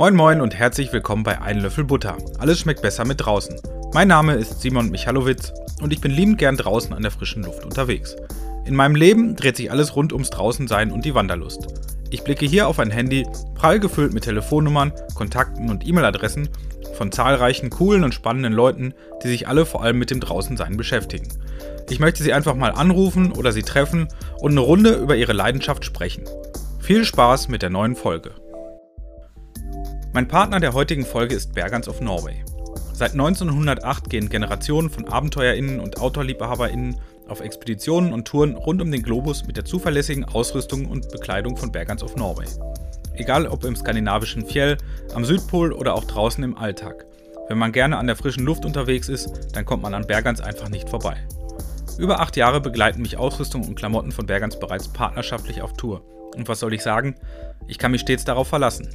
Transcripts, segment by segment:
Moin Moin und herzlich willkommen bei Ein Löffel Butter. Alles schmeckt besser mit draußen. Mein Name ist Simon Michalowitz und ich bin liebend gern draußen an der frischen Luft unterwegs. In meinem Leben dreht sich alles rund ums Draußensein und die Wanderlust. Ich blicke hier auf ein Handy, prall gefüllt mit Telefonnummern, Kontakten und E-Mail-Adressen von zahlreichen coolen und spannenden Leuten, die sich alle vor allem mit dem Draußensein beschäftigen. Ich möchte sie einfach mal anrufen oder sie treffen und eine Runde über ihre Leidenschaft sprechen. Viel Spaß mit der neuen Folge. Mein Partner der heutigen Folge ist Bergans of Norway. Seit 1908 gehen Generationen von AbenteuerInnen und OutdoorliebhaberInnen auf Expeditionen und Touren rund um den Globus mit der zuverlässigen Ausrüstung und Bekleidung von Bergans of Norway. Egal ob im skandinavischen Fjell, am Südpol oder auch draußen im Alltag. Wenn man gerne an der frischen Luft unterwegs ist, dann kommt man an Bergans einfach nicht vorbei. Über acht Jahre begleiten mich Ausrüstung und Klamotten von Bergans bereits partnerschaftlich auf Tour. Und was soll ich sagen? Ich kann mich stets darauf verlassen.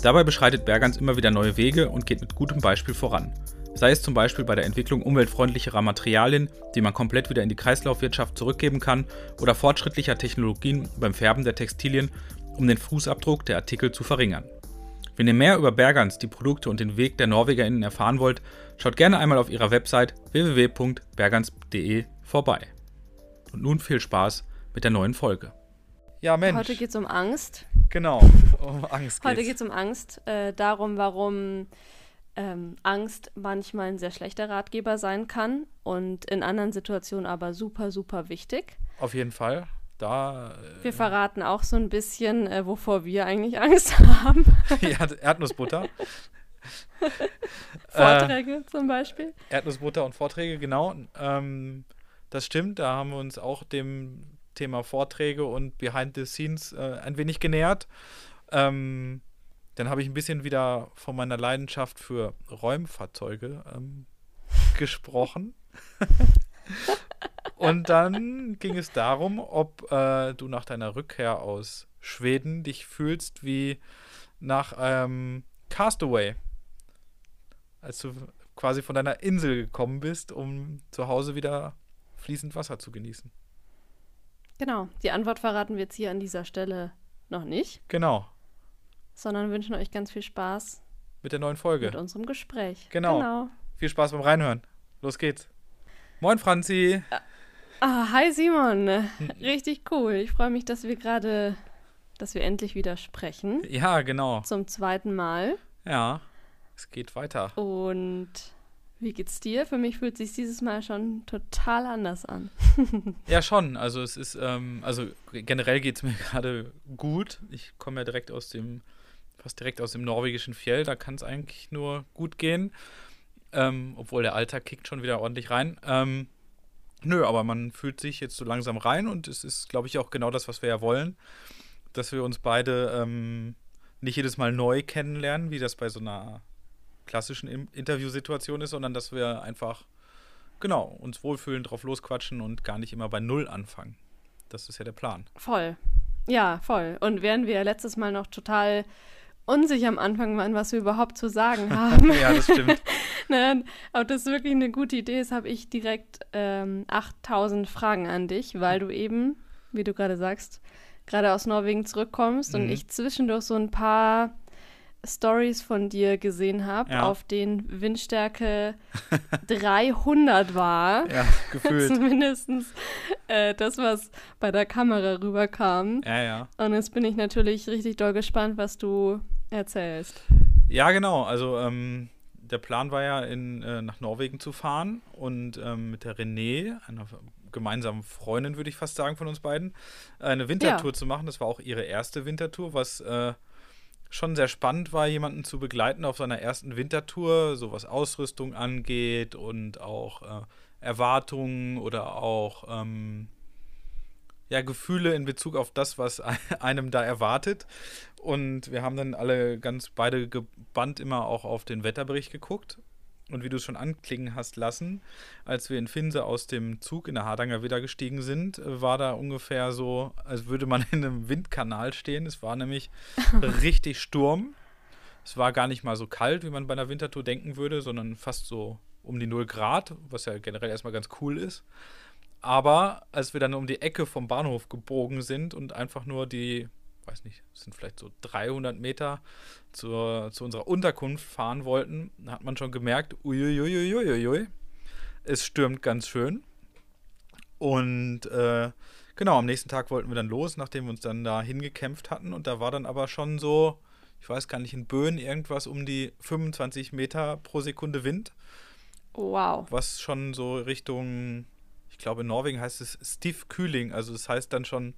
Dabei beschreitet Bergans immer wieder neue Wege und geht mit gutem Beispiel voran. Sei es zum Beispiel bei der Entwicklung umweltfreundlicherer Materialien, die man komplett wieder in die Kreislaufwirtschaft zurückgeben kann, oder fortschrittlicher Technologien beim Färben der Textilien, um den Fußabdruck der Artikel zu verringern. Wenn ihr mehr über Bergans, die Produkte und den Weg der NorwegerInnen erfahren wollt, schaut gerne einmal auf ihrer Website www.bergans.de vorbei. Und nun viel Spaß mit der neuen Folge. Ja, Mensch. Heute geht es um Angst. Genau, um Angst Heute geht es um Angst. Äh, darum, warum ähm, Angst manchmal ein sehr schlechter Ratgeber sein kann und in anderen Situationen aber super, super wichtig. Auf jeden Fall. Da. äh, Wir verraten auch so ein bisschen, äh, wovor wir eigentlich Angst haben. ja, Erdnussbutter. Vorträge zum Beispiel. Erdnussbutter und Vorträge, genau. Ähm, das stimmt, da haben wir uns auch dem Thema Vorträge und Behind the Scenes äh, ein wenig genähert. Ähm, dann habe ich ein bisschen wieder von meiner Leidenschaft für Räumfahrzeuge ähm, gesprochen. und dann ging es darum, ob äh, du nach deiner Rückkehr aus Schweden dich fühlst wie nach ähm, Castaway. Als du quasi von deiner Insel gekommen bist, um zu Hause wieder fließend Wasser zu genießen. Genau. Die Antwort verraten wir jetzt hier an dieser Stelle noch nicht, Genau, sondern wünschen euch ganz viel Spaß mit der neuen Folge. mit unserem Gespräch. Genau. genau. Viel Spaß beim Reinhören. Los geht's. Moin, Franzi. Ah, hi Simon. Richtig cool. Ich freue mich, dass wir gerade, dass wir endlich wieder sprechen. Ja, genau. Zum zweiten Mal. Ja, es geht weiter. Und wie geht's dir? Für mich fühlt sich dieses Mal schon total anders an. Ja, schon. Also es ist, ähm, also generell geht's mir gerade gut. Ich komme ja direkt aus dem, fast direkt aus dem norwegischen Fjell. Da kann es eigentlich nur gut gehen. Ähm, obwohl der Alltag kickt schon wieder ordentlich rein. Ähm, nö, aber man fühlt sich jetzt so langsam rein und es ist, glaube ich, auch genau das, was wir ja wollen. Dass wir uns beide ähm, nicht jedes Mal neu kennenlernen, wie das bei so einer klassischen Interviewsituation ist, sondern dass wir einfach, genau, uns wohlfühlen, drauf losquatschen und gar nicht immer bei Null anfangen. Das ist ja der Plan. Voll. Ja, voll. Und während wir letztes Mal noch total unsicher am Anfang waren, was wir überhaupt zu sagen haben, ja, das stimmt. ne, ob das wirklich eine gute Idee ist, habe ich direkt ähm, 8000 Fragen an dich, weil du eben, wie du gerade sagst, gerade aus Norwegen zurückkommst und Mhm. ich zwischendurch so ein paar Stories von dir gesehen habe, Ja. auf denen Windstärke 300 war. Ja, gefühlt. Zumindest äh, das, was bei der Kamera rüberkam. Ja, ja. Und jetzt bin ich natürlich richtig doll gespannt, was du erzählst. Ja, genau. Also ähm, der Plan war ja, in, äh, nach Norwegen zu fahren und ähm, mit der Renée, einer gemeinsamen Freundin, würde ich fast sagen, von uns beiden, eine Wintertour zu machen. Das war auch ihre erste Wintertour, was äh, schon sehr spannend war, jemanden zu begleiten auf seiner ersten Wintertour, so was Ausrüstung angeht und auch äh, Erwartungen oder auch ähm, ja, Gefühle in Bezug auf das, was einem da erwartet. Und wir haben dann alle ganz beide gebannt immer auch auf den Wetterbericht geguckt. Und wie du es schon anklingen hast lassen, als wir in Finse aus dem Zug in der Hardanger wieder gestiegen sind, war da ungefähr so, als würde man in einem Windkanal stehen. Es war nämlich richtig Sturm. Es war gar nicht mal so kalt, wie man bei einer Wintertour denken würde, sondern fast so um die 0 Grad, was ja generell erstmal ganz cool ist. Aber als wir dann um die Ecke vom Bahnhof gebogen sind und einfach nur die, weiß nicht, es sind vielleicht so 300 Meter zur, zu unserer Unterkunft fahren wollten, hat man schon gemerkt, uiuiuiuiui, es stürmt ganz schön. Und äh, genau, am nächsten Tag wollten wir dann los, nachdem wir uns dann da hingekämpft hatten. Und da war dann aber schon so, ich weiß gar nicht, in Böen irgendwas um die 25 Meter pro Sekunde Wind. Wow. Was schon so Richtung, ich glaube in Norwegen heißt es Stief Kühling, also das heißt dann schon,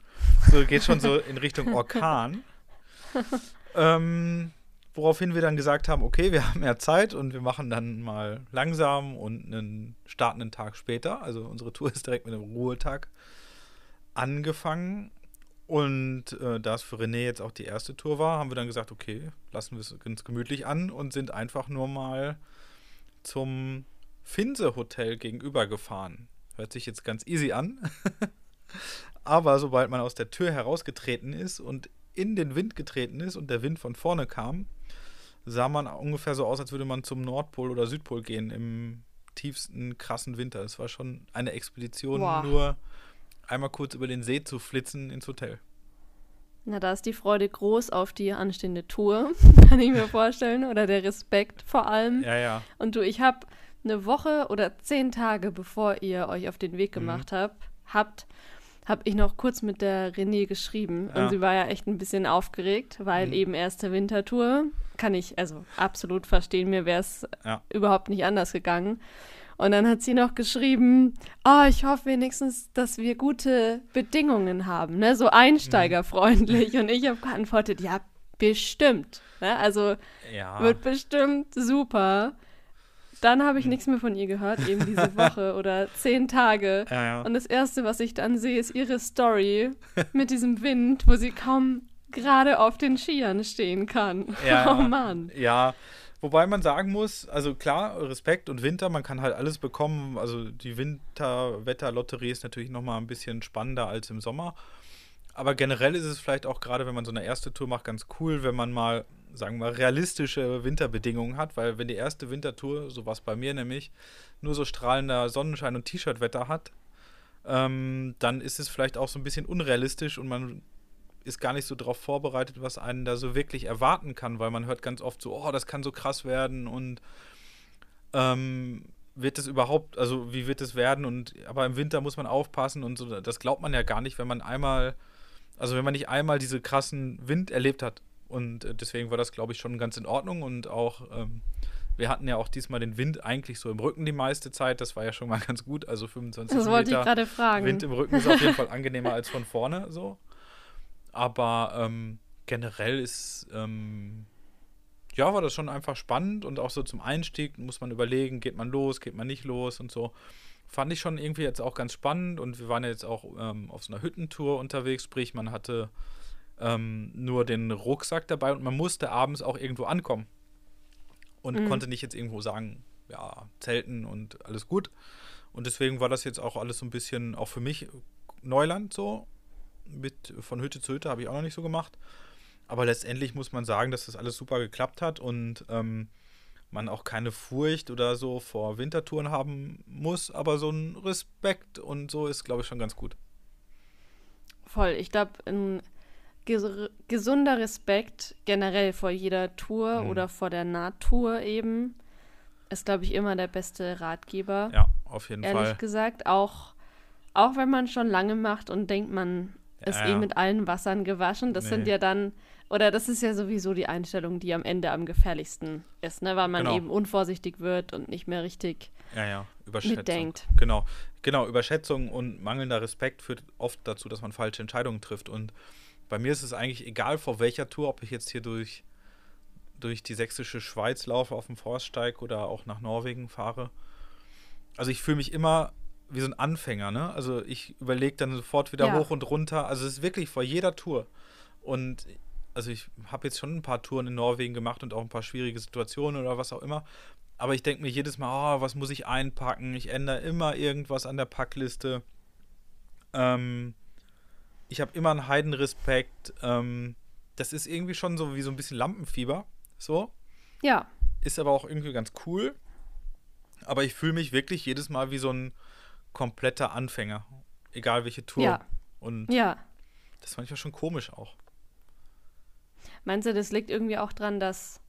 so geht schon so in Richtung Orkan. ähm, woraufhin wir dann gesagt haben, okay, wir haben mehr Zeit und wir machen dann mal langsam und einen startenden Tag später. Also unsere Tour ist direkt mit einem Ruhetag angefangen. Und äh, da es für René jetzt auch die erste Tour war, haben wir dann gesagt, okay, lassen wir es ganz gemütlich an und sind einfach nur mal zum Finse Hotel gegenüber gefahren. Hört sich jetzt ganz easy an. Aber sobald man aus der Tür herausgetreten ist und in den Wind getreten ist und der Wind von vorne kam, sah man ungefähr so aus, als würde man zum Nordpol oder Südpol gehen im tiefsten krassen Winter. Es war schon eine Expedition, wow. nur einmal kurz über den See zu flitzen ins Hotel. Na, da ist die Freude groß auf die anstehende Tour, kann ich mir vorstellen, oder der Respekt vor allem. Ja, ja. Und du, ich habe eine Woche oder zehn Tage, bevor ihr euch auf den Weg mhm. gemacht mhm. habt, habt, habe ich noch kurz mit der René geschrieben. Ja. Und sie war ja echt ein bisschen aufgeregt, weil mhm. eben erste Wintertour. Kann ich also absolut verstehen. Mir wäre es ja. überhaupt nicht anders gegangen. Und dann hat sie noch geschrieben, oh, ich hoffe wenigstens, dass wir gute Bedingungen haben, ne? so einsteigerfreundlich. Mhm. Und ich habe geantwortet, ja, bestimmt. Ne? Also ja. wird bestimmt super. Dann habe ich nichts mehr von ihr gehört, eben diese Woche oder zehn Tage. Ja, ja. Und das Erste, was ich dann sehe, ist ihre Story mit diesem Wind, wo sie kaum gerade auf den Skiern stehen kann. Ja, oh Mann. Ja, wobei man sagen muss, also klar, Respekt und Winter, man kann halt alles bekommen. Also die Winterwetterlotterie ist natürlich nochmal ein bisschen spannender als im Sommer. Aber generell ist es vielleicht auch gerade, wenn man so eine erste Tour macht, ganz cool, wenn man mal sagen wir mal, realistische Winterbedingungen hat, weil wenn die erste Wintertour, so was bei mir nämlich, nur so strahlender Sonnenschein und T-Shirt-Wetter hat, ähm, dann ist es vielleicht auch so ein bisschen unrealistisch und man ist gar nicht so darauf vorbereitet, was einen da so wirklich erwarten kann, weil man hört ganz oft so, oh, das kann so krass werden und ähm, wird es überhaupt, also wie wird es werden? Und aber im Winter muss man aufpassen und so, das glaubt man ja gar nicht, wenn man einmal, also wenn man nicht einmal diese krassen Wind erlebt hat und äh, deswegen war das, glaube ich, schon ganz in Ordnung. Und auch, ähm, wir hatten ja auch diesmal den Wind eigentlich so im Rücken die meiste Zeit. Das war ja schon mal ganz gut. Also 25 das wollte ich gerade fragen. Wind im Rücken ist auf jeden Fall angenehmer als von vorne so. Aber ähm, generell ist, ähm, ja, war das schon einfach spannend und auch so zum Einstieg muss man überlegen, geht man los, geht man nicht los und so. Fand ich schon irgendwie jetzt auch ganz spannend und wir waren ja jetzt auch ähm, auf so einer Hüttentour unterwegs, sprich, man hatte ähm, nur den Rucksack dabei und man musste abends auch irgendwo ankommen. Und mhm. konnte nicht jetzt irgendwo sagen, ja, zelten und alles gut. Und deswegen war das jetzt auch alles so ein bisschen, auch für mich Neuland so. Mit von Hütte zu Hütte habe ich auch noch nicht so gemacht. Aber letztendlich muss man sagen, dass das alles super geklappt hat und ähm, man auch keine Furcht oder so vor Wintertouren haben muss, aber so ein Respekt und so ist, glaube ich, schon ganz gut. Voll. Ich glaube, ein gesunder Respekt generell vor jeder Tour mhm. oder vor der Natur eben ist, glaube ich, immer der beste Ratgeber. Ja, auf jeden ehrlich Fall. Ehrlich gesagt, auch, auch wenn man schon lange macht und denkt, man ist ja, eh mit allen Wassern gewaschen. Das nee. sind ja dann, oder das ist ja sowieso die Einstellung, die am Ende am gefährlichsten ist, ne? weil man genau. eben unvorsichtig wird und nicht mehr richtig ja, ja. Überschätzung. mitdenkt. Genau. genau, Überschätzung und mangelnder Respekt führt oft dazu, dass man falsche Entscheidungen trifft und bei mir ist es eigentlich egal, vor welcher Tour, ob ich jetzt hier durch, durch die sächsische Schweiz laufe auf dem Forststeig oder auch nach Norwegen fahre. Also ich fühle mich immer wie so ein Anfänger, ne? Also ich überlege dann sofort wieder ja. hoch und runter. Also es ist wirklich vor jeder Tour. Und also ich habe jetzt schon ein paar Touren in Norwegen gemacht und auch ein paar schwierige Situationen oder was auch immer. Aber ich denke mir jedes Mal, oh, was muss ich einpacken? Ich ändere immer irgendwas an der Packliste. Ähm, ich habe immer einen Heidenrespekt. Ähm, das ist irgendwie schon so wie so ein bisschen Lampenfieber. So. Ja. Ist aber auch irgendwie ganz cool. Aber ich fühle mich wirklich jedes Mal wie so ein kompletter Anfänger. Egal welche Tour. Ja. Und ja. das fand ich ja schon komisch auch. Meinst du, das liegt irgendwie auch dran, dass,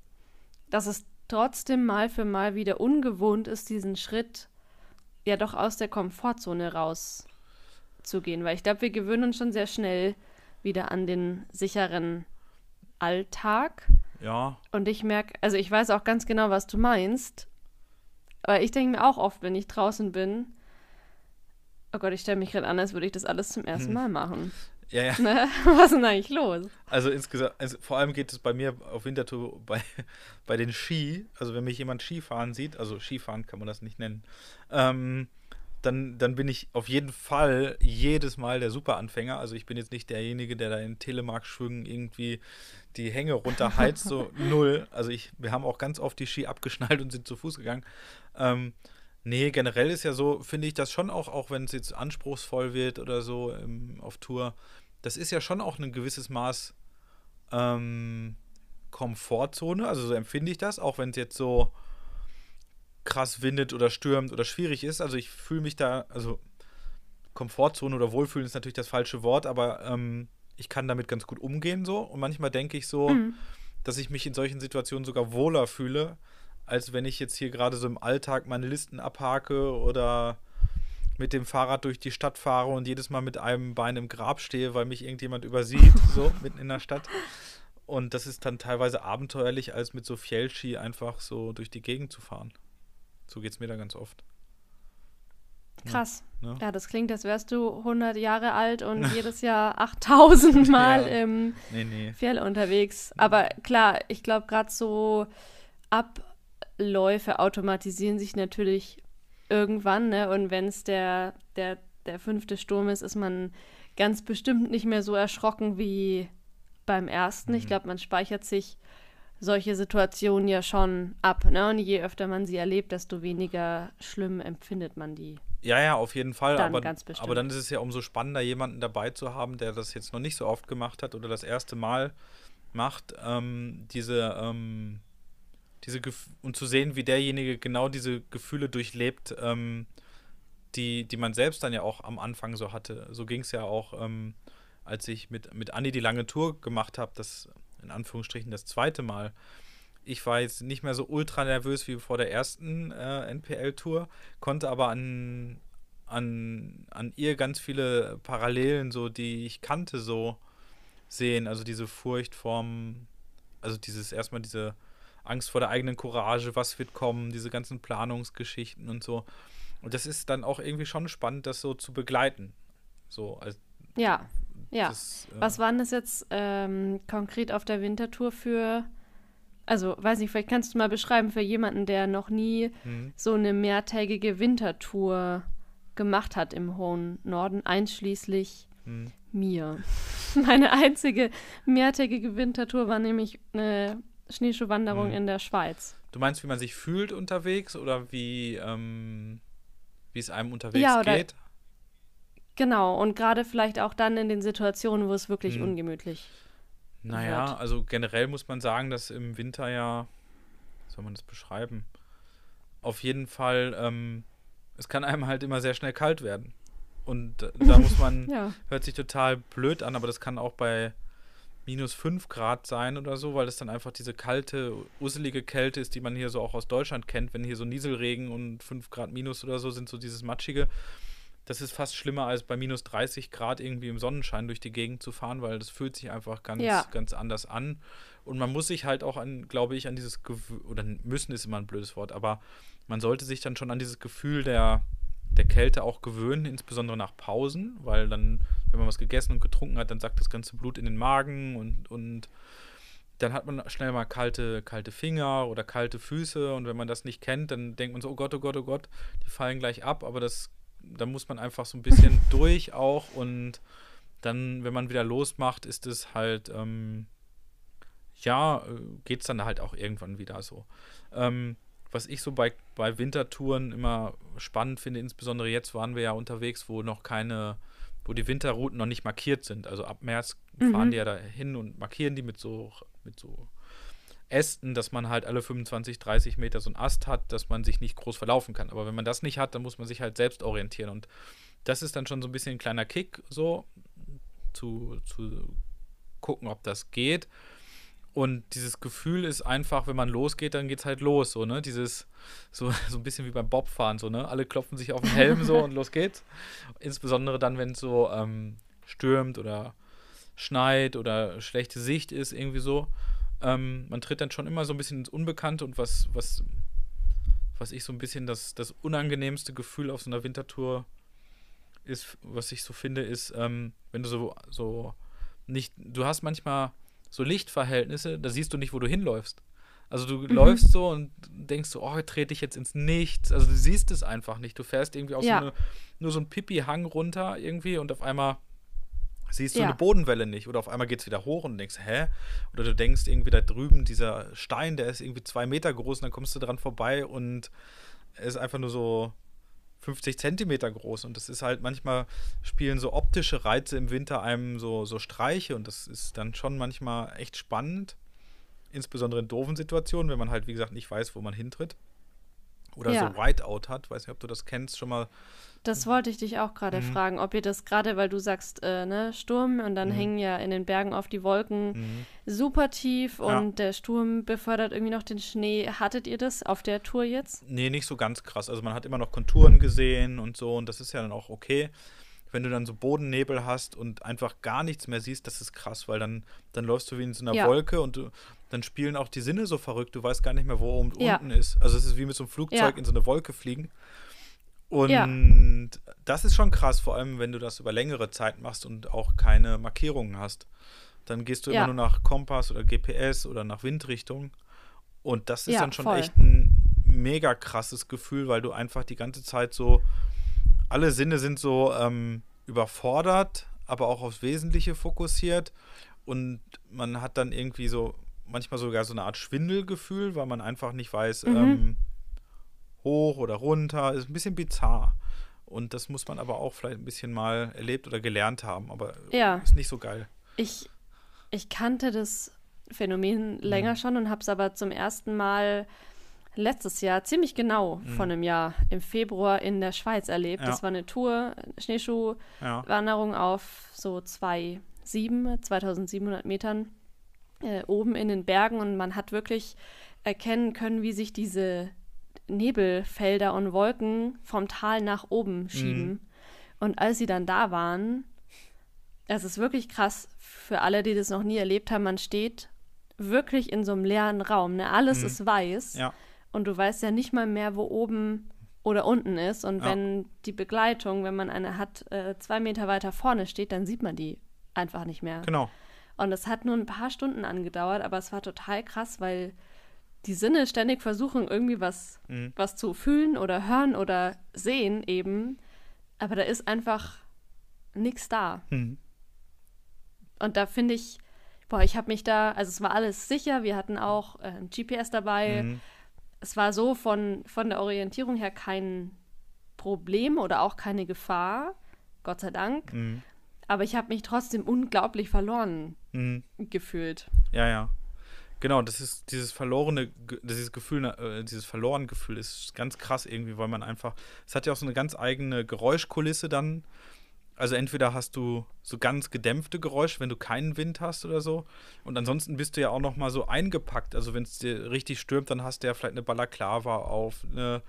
dass es trotzdem mal für mal wieder ungewohnt ist, diesen Schritt ja doch aus der Komfortzone rauszugehen? Weil ich glaube, wir gewöhnen uns schon sehr schnell wieder an den sicheren Alltag. Ja. Und ich merke, also ich weiß auch ganz genau, was du meinst. Aber ich denke mir auch oft, wenn ich draußen bin, oh Gott, ich stelle mich gerade an, als würde ich das alles zum ersten hm. Mal machen. Ja, ja. Ne? Was ist denn eigentlich los? Also insgesamt, also vor allem geht es bei mir auf Wintertour bei, bei den Ski, also wenn mich jemand Skifahren sieht, also Skifahren kann man das nicht nennen, ähm, dann, dann bin ich auf jeden Fall jedes Mal der Superanfänger. Also ich bin jetzt nicht derjenige, der da in Telemark-Schwüngen irgendwie die Hänge runterheizt, so null. Also ich, wir haben auch ganz oft die Ski abgeschnallt und sind zu Fuß gegangen. Ähm, nee, generell ist ja so, finde ich das schon auch, auch wenn es jetzt anspruchsvoll wird oder so im, auf Tour, das ist ja schon auch ein gewisses Maß ähm, Komfortzone. Also so empfinde ich das, auch wenn es jetzt so krass windet oder stürmt oder schwierig ist. Also ich fühle mich da, also Komfortzone oder Wohlfühlen ist natürlich das falsche Wort, aber ähm, ich kann damit ganz gut umgehen so. Und manchmal denke ich so, mhm. dass ich mich in solchen Situationen sogar wohler fühle, als wenn ich jetzt hier gerade so im Alltag meine Listen abhake oder mit dem Fahrrad durch die Stadt fahre und jedes Mal mit einem Bein im Grab stehe, weil mich irgendjemand übersieht, so mitten in der Stadt. Und das ist dann teilweise abenteuerlich, als mit so Fjellski einfach so durch die Gegend zu fahren. So geht es mir da ganz oft. Krass. Ja. ja, das klingt, als wärst du 100 Jahre alt und jedes Jahr 8000 Mal ja. im nee, nee. Fjell unterwegs. Aber klar, ich glaube, gerade so Abläufe automatisieren sich natürlich irgendwann. Ne? Und wenn es der, der, der fünfte Sturm ist, ist man ganz bestimmt nicht mehr so erschrocken wie beim ersten. Mhm. Ich glaube, man speichert sich solche Situationen ja schon ab. Ne? Und je öfter man sie erlebt, desto weniger schlimm empfindet man die. Ja, ja, auf jeden Fall. Dann aber, aber dann ist es ja umso spannender, jemanden dabei zu haben, der das jetzt noch nicht so oft gemacht hat oder das erste Mal macht, ähm, diese, ähm, diese Gef und zu sehen, wie derjenige genau diese Gefühle durchlebt, ähm, die, die man selbst dann ja auch am Anfang so hatte. So ging es ja auch, ähm, als ich mit, mit Andi die lange Tour gemacht habe, das in Anführungsstrichen das zweite Mal. Ich war jetzt nicht mehr so ultra nervös wie vor der ersten äh, NPL-Tour, konnte aber an, an, an ihr ganz viele Parallelen, so die ich kannte, so sehen. Also diese Furcht vorm, also dieses erstmal diese Angst vor der eigenen Courage, was wird kommen, diese ganzen Planungsgeschichten und so. Und das ist dann auch irgendwie schon spannend, das so zu begleiten. So als ja. Ja. Das, äh Was waren das jetzt ähm, konkret auf der Wintertour für, also weiß nicht, vielleicht kannst du mal beschreiben für jemanden, der noch nie mhm. so eine mehrtägige Wintertour gemacht hat im hohen Norden, einschließlich mhm. mir. Meine einzige mehrtägige Wintertour war nämlich eine Schneeschuhwanderung mhm. in der Schweiz. Du meinst, wie man sich fühlt unterwegs oder wie, ähm, wie es einem unterwegs ja, oder, geht? Genau, und gerade vielleicht auch dann in den Situationen, wo es wirklich hm. ungemütlich Naja, wird. also generell muss man sagen, dass im Winter ja, wie soll man das beschreiben? Auf jeden Fall, ähm, es kann einem halt immer sehr schnell kalt werden. Und da muss man, ja. hört sich total blöd an, aber das kann auch bei minus 5 Grad sein oder so, weil es dann einfach diese kalte, usselige Kälte ist, die man hier so auch aus Deutschland kennt, wenn hier so Nieselregen und 5 Grad minus oder so sind, so dieses matschige das ist fast schlimmer als bei minus 30 Grad irgendwie im Sonnenschein durch die Gegend zu fahren, weil das fühlt sich einfach ganz, ja. ganz anders an. Und man muss sich halt auch an, glaube ich, an dieses Gefühl, oder müssen ist immer ein blödes Wort, aber man sollte sich dann schon an dieses Gefühl der, der Kälte auch gewöhnen, insbesondere nach Pausen, weil dann, wenn man was gegessen und getrunken hat, dann sackt das ganze Blut in den Magen und, und dann hat man schnell mal kalte, kalte Finger oder kalte Füße und wenn man das nicht kennt, dann denkt man so, oh Gott, oh Gott, oh Gott, die fallen gleich ab, aber das da muss man einfach so ein bisschen durch auch und dann, wenn man wieder losmacht, ist es halt, ähm, ja, geht es dann halt auch irgendwann wieder so. Ähm, was ich so bei, bei Wintertouren immer spannend finde, insbesondere jetzt waren wir ja unterwegs, wo noch keine, wo die Winterrouten noch nicht markiert sind. Also ab März mhm. fahren die ja da hin und markieren die mit so, mit so Ästen, dass man halt alle 25, 30 Meter so einen Ast hat, dass man sich nicht groß verlaufen kann. Aber wenn man das nicht hat, dann muss man sich halt selbst orientieren. Und das ist dann schon so ein bisschen ein kleiner Kick, so zu, zu gucken, ob das geht. Und dieses Gefühl ist einfach, wenn man losgeht, dann geht's halt los, so, ne? Dieses, so, so ein bisschen wie beim Bobfahren, so, ne? Alle klopfen sich auf den Helm so und los geht's. Insbesondere dann, wenn es so ähm, stürmt oder schneit oder schlechte Sicht ist, irgendwie so. Ähm, man tritt dann schon immer so ein bisschen ins Unbekannte und was, was, was ich so ein bisschen das, das unangenehmste Gefühl auf so einer Wintertour ist, was ich so finde, ist, ähm, wenn du so, so nicht, du hast manchmal so Lichtverhältnisse, da siehst du nicht, wo du hinläufst. Also du mhm. läufst so und denkst so, oh, trete ich jetzt ins Nichts. Also du siehst es einfach nicht. Du fährst irgendwie auf ja. so eine, nur so ein Pipi-Hang runter irgendwie und auf einmal siehst du ja. eine Bodenwelle nicht. Oder auf einmal geht es wieder hoch und denkst, hä? Oder du denkst irgendwie da drüben, dieser Stein, der ist irgendwie zwei Meter groß und dann kommst du dran vorbei und er ist einfach nur so 50 Zentimeter groß. Und das ist halt manchmal spielen so optische Reize im Winter einem so, so Streiche und das ist dann schon manchmal echt spannend. Insbesondere in doofen Situationen, wenn man halt, wie gesagt, nicht weiß, wo man hintritt. Oder ja. so Whiteout hat. Weiß nicht, ob du das kennst, schon mal das wollte ich dich auch gerade mhm. fragen, ob ihr das gerade, weil du sagst, äh, ne, Sturm und dann mhm. hängen ja in den Bergen oft die Wolken mhm. super tief und ja. der Sturm befördert irgendwie noch den Schnee. Hattet ihr das auf der Tour jetzt? Nee, nicht so ganz krass. Also man hat immer noch Konturen gesehen und so und das ist ja dann auch okay. Wenn du dann so Bodennebel hast und einfach gar nichts mehr siehst, das ist krass, weil dann, dann läufst du wie in so einer ja. Wolke und du, dann spielen auch die Sinne so verrückt. Du weißt gar nicht mehr, wo oben ja. unten ist. Also es ist wie mit so einem Flugzeug in so eine Wolke fliegen. Und ja. das ist schon krass, vor allem wenn du das über längere Zeit machst und auch keine Markierungen hast. Dann gehst du ja. immer nur nach Kompass oder GPS oder nach Windrichtung. Und das ist ja, dann schon voll. echt ein mega krasses Gefühl, weil du einfach die ganze Zeit so, alle Sinne sind so ähm, überfordert, aber auch aufs Wesentliche fokussiert. Und man hat dann irgendwie so, manchmal sogar so eine Art Schwindelgefühl, weil man einfach nicht weiß, mhm. ähm, hoch oder runter. Ist ein bisschen bizarr. Und das muss man aber auch vielleicht ein bisschen mal erlebt oder gelernt haben. Aber ja. ist nicht so geil. Ich, ich kannte das Phänomen länger mhm. schon und habe es aber zum ersten Mal letztes Jahr, ziemlich genau mhm. von einem Jahr, im Februar in der Schweiz erlebt. Ja. Das war eine Tour, Schneeschuhwanderung ja. auf so 2,7, 2700 Metern äh, oben in den Bergen und man hat wirklich erkennen können, wie sich diese Nebelfelder und Wolken vom Tal nach oben schieben. Mhm. Und als sie dann da waren, es ist wirklich krass für alle, die das noch nie erlebt haben, man steht wirklich in so einem leeren Raum. Ne? Alles mhm. ist weiß ja. und du weißt ja nicht mal mehr, wo oben oder unten ist. Und ja. wenn die Begleitung, wenn man eine hat, äh, zwei Meter weiter vorne steht, dann sieht man die einfach nicht mehr. Genau. Und es hat nur ein paar Stunden angedauert, aber es war total krass, weil die Sinne ständig versuchen, irgendwie was, mhm. was zu fühlen oder hören oder sehen eben. Aber da ist einfach nichts da. Mhm. Und da finde ich, boah, ich habe mich da, also es war alles sicher, wir hatten auch äh, ein GPS dabei. Mhm. Es war so von, von der Orientierung her kein Problem oder auch keine Gefahr, Gott sei Dank. Mhm. Aber ich habe mich trotzdem unglaublich verloren mhm. gefühlt. Ja, ja. Genau, das ist dieses verlorene, dieses Gefühl, äh, dieses verloren Gefühl ist ganz krass irgendwie, weil man einfach, es hat ja auch so eine ganz eigene Geräuschkulisse dann. Also entweder hast du so ganz gedämpfte Geräusche, wenn du keinen Wind hast oder so. Und ansonsten bist du ja auch noch mal so eingepackt. Also wenn es dir richtig stürmt, dann hast du ja vielleicht eine Balaklava auf, eine,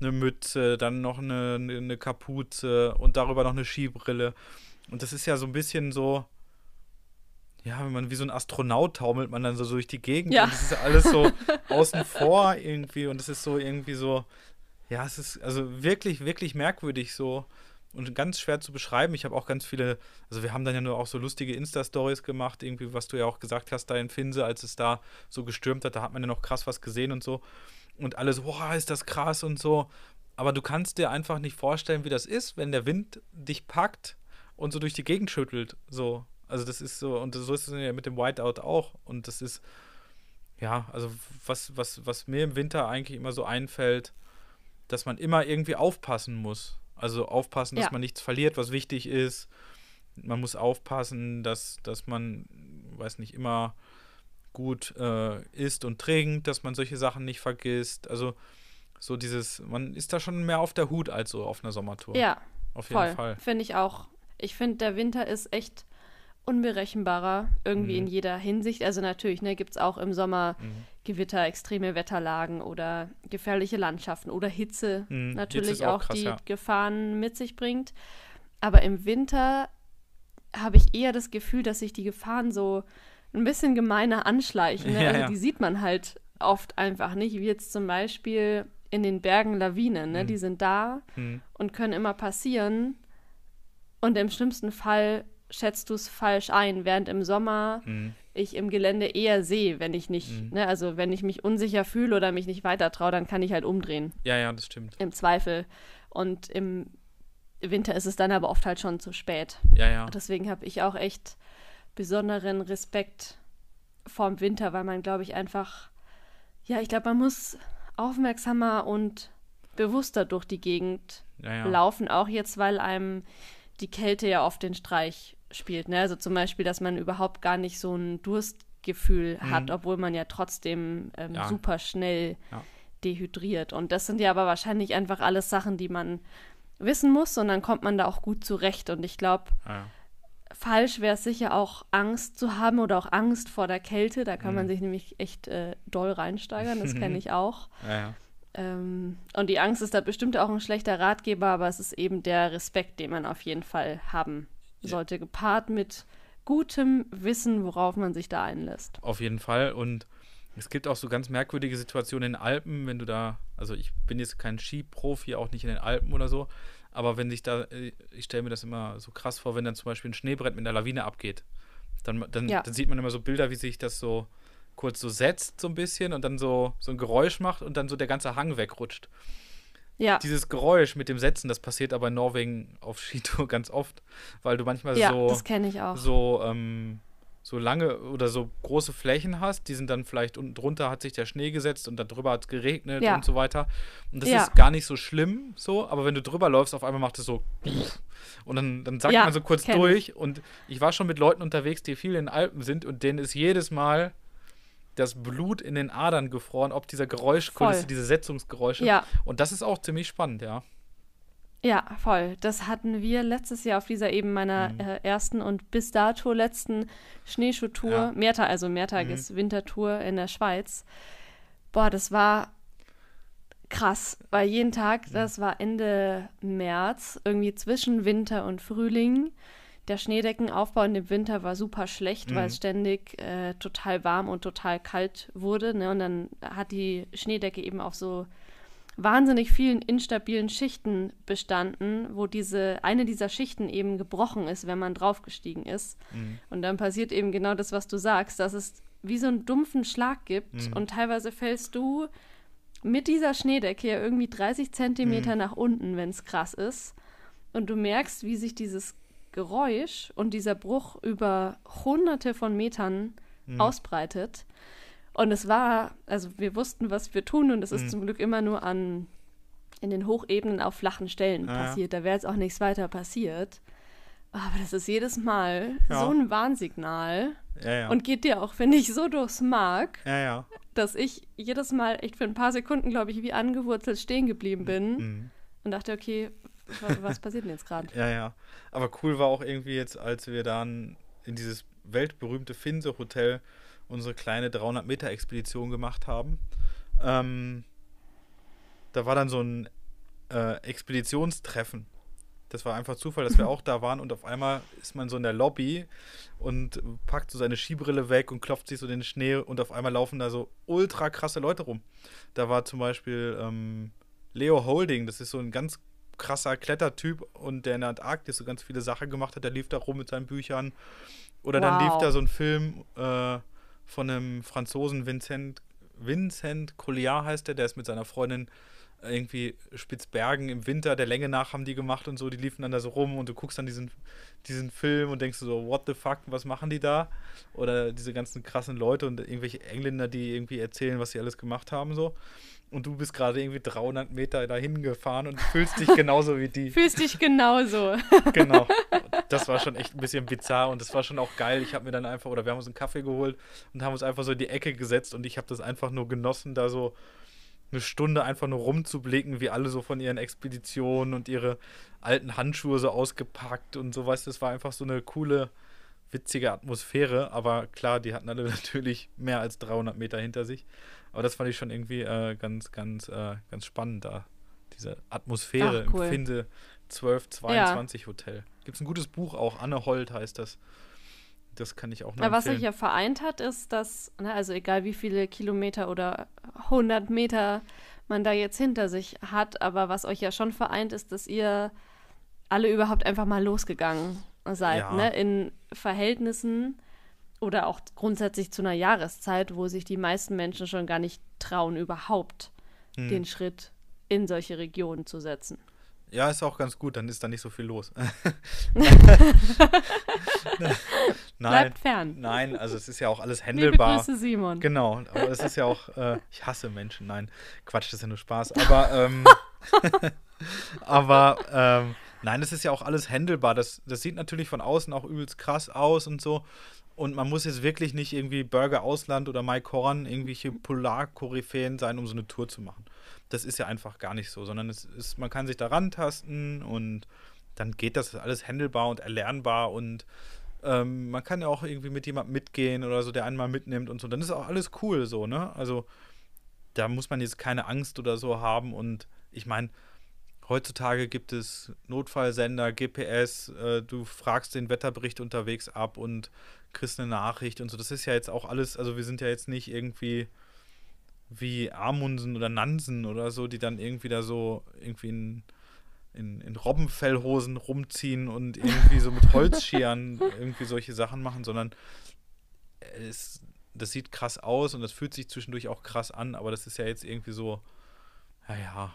eine Mütze, dann noch eine, eine Kapuze und darüber noch eine Skibrille. Und das ist ja so ein bisschen so, ja, wenn man wie so ein Astronaut taumelt man dann so durch die Gegend ja. und das ist alles so außen vor irgendwie und es ist so irgendwie so, ja, es ist also wirklich, wirklich merkwürdig so und ganz schwer zu beschreiben. Ich habe auch ganz viele, also wir haben dann ja nur auch so lustige Insta-Stories gemacht, irgendwie, was du ja auch gesagt hast, da in Finse, als es da so gestürmt hat, da hat man ja noch krass was gesehen und so. Und alle so, boah, ist das krass und so. Aber du kannst dir einfach nicht vorstellen, wie das ist, wenn der Wind dich packt und so durch die Gegend schüttelt. So. Also das ist so, und so ist es ja mit dem Whiteout auch. Und das ist, ja, also was, was, was mir im Winter eigentlich immer so einfällt, dass man immer irgendwie aufpassen muss. Also aufpassen, dass ja. man nichts verliert, was wichtig ist. Man muss aufpassen, dass, dass man, weiß nicht, immer gut äh, isst und trinkt, dass man solche Sachen nicht vergisst. Also so dieses, man ist da schon mehr auf der Hut als so auf einer Sommertour. Ja, auf jeden voll. Fall. Finde ich auch. Ich finde, der Winter ist echt unberechenbarer, irgendwie mhm. in jeder Hinsicht. Also natürlich, ne, gibt es auch im Sommer mhm. Gewitter, extreme Wetterlagen oder gefährliche Landschaften oder Hitze mhm. natürlich auch, auch krass, die ja. Gefahren mit sich bringt. Aber im Winter habe ich eher das Gefühl, dass sich die Gefahren so ein bisschen gemeiner anschleichen. Ne? Ja, also ja. die sieht man halt oft einfach nicht, wie jetzt zum Beispiel in den Bergen Lawinen. Ne? Mhm. Die sind da mhm. und können immer passieren. Und im schlimmsten Fall schätzt du es falsch ein, während im Sommer mhm. ich im Gelände eher sehe, wenn ich nicht, mhm. ne, also wenn ich mich unsicher fühle oder mich nicht weiter traue, dann kann ich halt umdrehen. Ja, ja, das stimmt. Im Zweifel. Und im Winter ist es dann aber oft halt schon zu spät. Ja, ja. Deswegen habe ich auch echt besonderen Respekt vorm Winter, weil man, glaube ich, einfach, ja, ich glaube, man muss aufmerksamer und bewusster durch die Gegend ja, ja. laufen, auch jetzt, weil einem die Kälte ja oft den Streich spielt. Ne? Also zum Beispiel, dass man überhaupt gar nicht so ein Durstgefühl mhm. hat, obwohl man ja trotzdem ähm, ja. super schnell dehydriert. Und das sind ja aber wahrscheinlich einfach alles Sachen, die man wissen muss und dann kommt man da auch gut zurecht. Und ich glaube, ja. falsch wäre es sicher auch Angst zu haben oder auch Angst vor der Kälte. Da kann mhm. man sich nämlich echt äh, doll reinsteigern, das kenne ich auch. Ja, ähm, und die Angst ist da bestimmt auch ein schlechter Ratgeber, aber es ist eben der Respekt, den man auf jeden Fall haben sollte, gepaart mit gutem Wissen, worauf man sich da einlässt. Auf jeden Fall. Und es gibt auch so ganz merkwürdige Situationen in den Alpen, wenn du da, also ich bin jetzt kein Skiprofi, auch nicht in den Alpen oder so, aber wenn sich da, äh, ich stelle mir das immer so krass vor, wenn dann zum Beispiel ein Schneebrett mit einer Lawine abgeht, dann, dann, ja. dann sieht man immer so Bilder, wie sich das so kurz so setzt, so ein bisschen und dann so, so ein Geräusch macht und dann so der ganze Hang wegrutscht. Ja. Dieses Geräusch mit dem Setzen, das passiert aber in Norwegen auf Skitour ganz oft, weil du manchmal ja, so, das kenne ich auch. so ähm, so lange oder so große Flächen hast, die sind dann vielleicht unten drunter hat sich der Schnee gesetzt und darüber hat es geregnet ja. und so weiter. Und das ja. ist gar nicht so schlimm, so, aber wenn du drüber läufst, auf einmal macht es so und dann, dann sagt ja, man so kurz durch. Ich. Und ich war schon mit Leuten unterwegs, die viel in den Alpen sind und denen ist jedes Mal das Blut in den Adern gefroren, ob dieser Geräuschkulisse, diese Setzungsgeräusche. Ja. Und das ist auch ziemlich spannend, ja. Ja, voll. Das hatten wir letztes Jahr auf dieser eben meiner mhm. äh, ersten und bis dato letzten Schneeschuhtour, ja. Mehrtag, also mehrtages mhm. Wintertour in der Schweiz. Boah, das war krass, weil jeden Tag, mhm. das war Ende März, irgendwie zwischen Winter und Frühling. Der Schneedeckenaufbau in dem Winter war super schlecht, mhm. weil es ständig äh, total warm und total kalt wurde. Ne? Und dann hat die Schneedecke eben auf so wahnsinnig vielen instabilen Schichten bestanden, wo diese eine dieser Schichten eben gebrochen ist, wenn man draufgestiegen ist. Mhm. Und dann passiert eben genau das, was du sagst, dass es wie so einen dumpfen Schlag gibt mhm. und teilweise fällst du mit dieser Schneedecke ja irgendwie 30 Zentimeter mhm. nach unten, wenn es krass ist. Und du merkst, wie sich dieses Geräusch und dieser Bruch über hunderte von Metern mhm. ausbreitet. Und es war, also wir wussten, was wir tun und es ist mhm. zum Glück immer nur an in den Hochebenen auf flachen Stellen ja, passiert. Da wäre jetzt auch nichts weiter passiert. Aber das ist jedes Mal ja. so ein Warnsignal ja, und geht dir auch, finde ich, so durchs Mark, dass ich jedes Mal echt für ein paar Sekunden, glaube ich, wie angewurzelt stehen geblieben bin mhm. und dachte, okay, was passiert denn jetzt gerade? Ja, ja. Aber cool war auch irgendwie jetzt, als wir dann in dieses weltberühmte Finse-Hotel unsere kleine 300 Meter Expedition gemacht haben. Ähm, da war dann so ein äh, Expeditionstreffen. Das war einfach Zufall, dass wir auch da waren und auf einmal ist man so in der Lobby und packt so seine Skibrille weg und klopft sich so den Schnee und auf einmal laufen da so ultra krasse Leute rum. Da war zum Beispiel ähm, Leo Holding, das ist so ein ganz krasser Klettertyp und der in der Antarktis so ganz viele Sachen gemacht hat. Der lief da rum mit seinen Büchern. Oder wow. dann lief da so ein Film, äh, von einem Franzosen, Vincent, Vincent Colliard heißt der, der ist mit seiner Freundin irgendwie Spitzbergen im Winter der Länge nach haben die gemacht und so, die liefen dann da so rum und du guckst dann diesen, diesen Film und denkst so, what the fuck, was machen die da? Oder diese ganzen krassen Leute und irgendwelche Engländer, die irgendwie erzählen, was sie alles gemacht haben so und du bist gerade irgendwie 300 Meter dahin gefahren und fühlst dich genauso wie die. Fühlst dich genauso. genau. Das war schon echt ein bisschen bizarr und das war schon auch geil. Ich habe mir dann einfach, oder wir haben uns einen Kaffee geholt und haben uns einfach so in die Ecke gesetzt und ich habe das einfach nur genossen, da so eine Stunde einfach nur rumzublicken, wie alle so von ihren Expeditionen und ihre alten Handschuhe so ausgepackt und so, weißt du, das war einfach so eine coole witzige Atmosphäre, aber klar, die hatten alle natürlich mehr als 300 Meter hinter sich. Aber das fand ich schon irgendwie äh, ganz, ganz, äh, ganz spannend da. Diese Atmosphäre Ach, cool. im Finde 1222 ja. Hotel. Gibt es ein gutes Buch auch, Anne Holt heißt das. Das kann ich auch noch Na, Was euch ja vereint hat, ist, dass, ne, also egal wie viele Kilometer oder 100 Meter man da jetzt hinter sich hat, aber was euch ja schon vereint, ist, dass ihr alle überhaupt einfach mal losgegangen seid, ja. ne? In Verhältnissen oder auch grundsätzlich zu einer Jahreszeit, wo sich die meisten Menschen schon gar nicht trauen, überhaupt hm. den Schritt in solche Regionen zu setzen. Ja, ist auch ganz gut, dann ist da nicht so viel los. nein, Bleibt fern. Nein, also es ist ja auch alles händelbar. Liebe Grüße, Simon. Genau, aber es ist ja auch, äh, ich hasse Menschen, nein, Quatsch, das ist ja nur Spaß. Aber, ähm, aber, ähm, nein, es ist ja auch alles händelbar. Das, das sieht natürlich von außen auch übelst krass aus und so. Und man muss jetzt wirklich nicht irgendwie Burger Ausland oder Mike Horn irgendwelche Polarkoryphäen sein, um so eine Tour zu machen das ist ja einfach gar nicht so, sondern es ist, man kann sich da rantasten und dann geht das alles handelbar und erlernbar und ähm, man kann ja auch irgendwie mit jemandem mitgehen oder so, der einen mal mitnimmt und so. Dann ist auch alles cool so, ne? Also da muss man jetzt keine Angst oder so haben und ich meine, heutzutage gibt es Notfallsender, GPS, äh, du fragst den Wetterbericht unterwegs ab und kriegst eine Nachricht und so. Das ist ja jetzt auch alles, also wir sind ja jetzt nicht irgendwie wie Amundsen oder Nansen oder so, die dann irgendwie da so irgendwie in, in, in Robbenfellhosen rumziehen und irgendwie so mit Holzscheren irgendwie solche Sachen machen, sondern es, das sieht krass aus und das fühlt sich zwischendurch auch krass an, aber das ist ja jetzt irgendwie so, naja,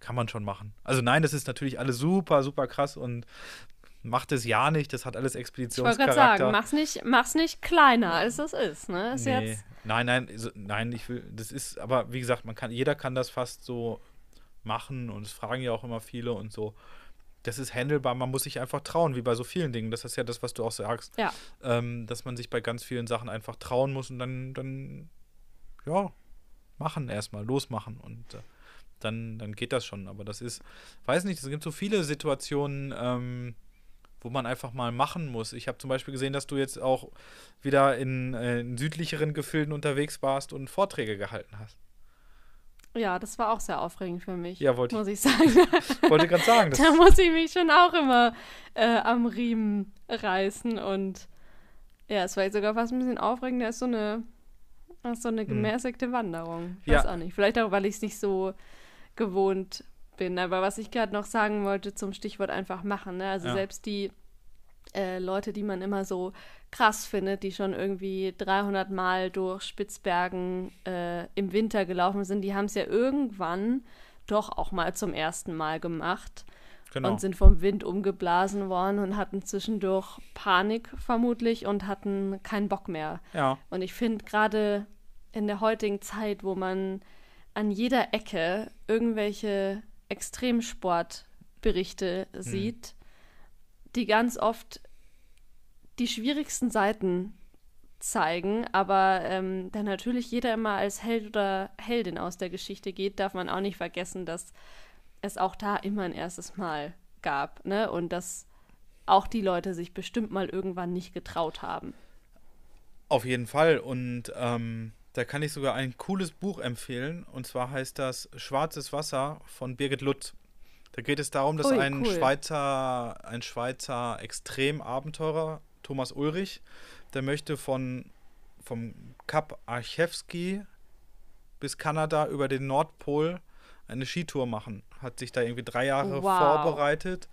kann man schon machen. Also nein, das ist natürlich alles super, super krass und macht es ja nicht, das hat alles Expeditionscharakter. Ich wollte gerade sagen, mach's nicht, mach's nicht kleiner, als es ist, ne? Ist nee. Nein, nein, so, nein, ich will, das ist, aber wie gesagt, man kann, jeder kann das fast so machen und es fragen ja auch immer viele und so. Das ist handelbar, man muss sich einfach trauen, wie bei so vielen Dingen. Das ist ja das, was du auch sagst. Ja. Ähm, dass man sich bei ganz vielen Sachen einfach trauen muss und dann, dann, ja, machen erstmal, losmachen und äh, dann, dann geht das schon. Aber das ist, weiß nicht, es gibt so viele Situationen, ähm, wo man einfach mal machen muss. Ich habe zum Beispiel gesehen, dass du jetzt auch wieder in, äh, in südlicheren Gefilden unterwegs warst und Vorträge gehalten hast. Ja, das war auch sehr aufregend für mich. Ja, wollte muss ich sagen. wollte gerade sagen. da muss ich mich schon auch immer äh, am Riemen reißen und ja, es war jetzt sogar fast ein bisschen aufregender als so eine, als so eine hm. gemäßigte hm. Wanderung. Ich weiß ja. auch nicht. Vielleicht auch, weil ich es nicht so gewohnt bin. Aber was ich gerade noch sagen wollte zum Stichwort einfach machen, ne? also ja. selbst die äh, Leute, die man immer so krass findet, die schon irgendwie 300 Mal durch Spitzbergen äh, im Winter gelaufen sind, die haben es ja irgendwann doch auch mal zum ersten Mal gemacht. Genau. Und sind vom Wind umgeblasen worden und hatten zwischendurch Panik vermutlich und hatten keinen Bock mehr. Ja. Und ich finde gerade in der heutigen Zeit, wo man an jeder Ecke irgendwelche Extremsportberichte mhm. sieht, die ganz oft die schwierigsten Seiten zeigen, aber ähm, da natürlich jeder immer als Held oder Heldin aus der Geschichte geht, darf man auch nicht vergessen, dass es auch da immer ein erstes Mal gab, ne? Und dass auch die Leute sich bestimmt mal irgendwann nicht getraut haben. Auf jeden Fall. Und ähm, da kann ich sogar ein cooles Buch empfehlen. Und zwar heißt das Schwarzes Wasser von Birgit Lutz. Da geht es darum, dass Ui, ein cool. Schweizer, ein Schweizer Extremabenteurer, Thomas Ulrich, der möchte von vom Kap Archewski bis Kanada über den Nordpol eine Skitour machen. Hat sich da irgendwie drei Jahre wow. vorbereitet,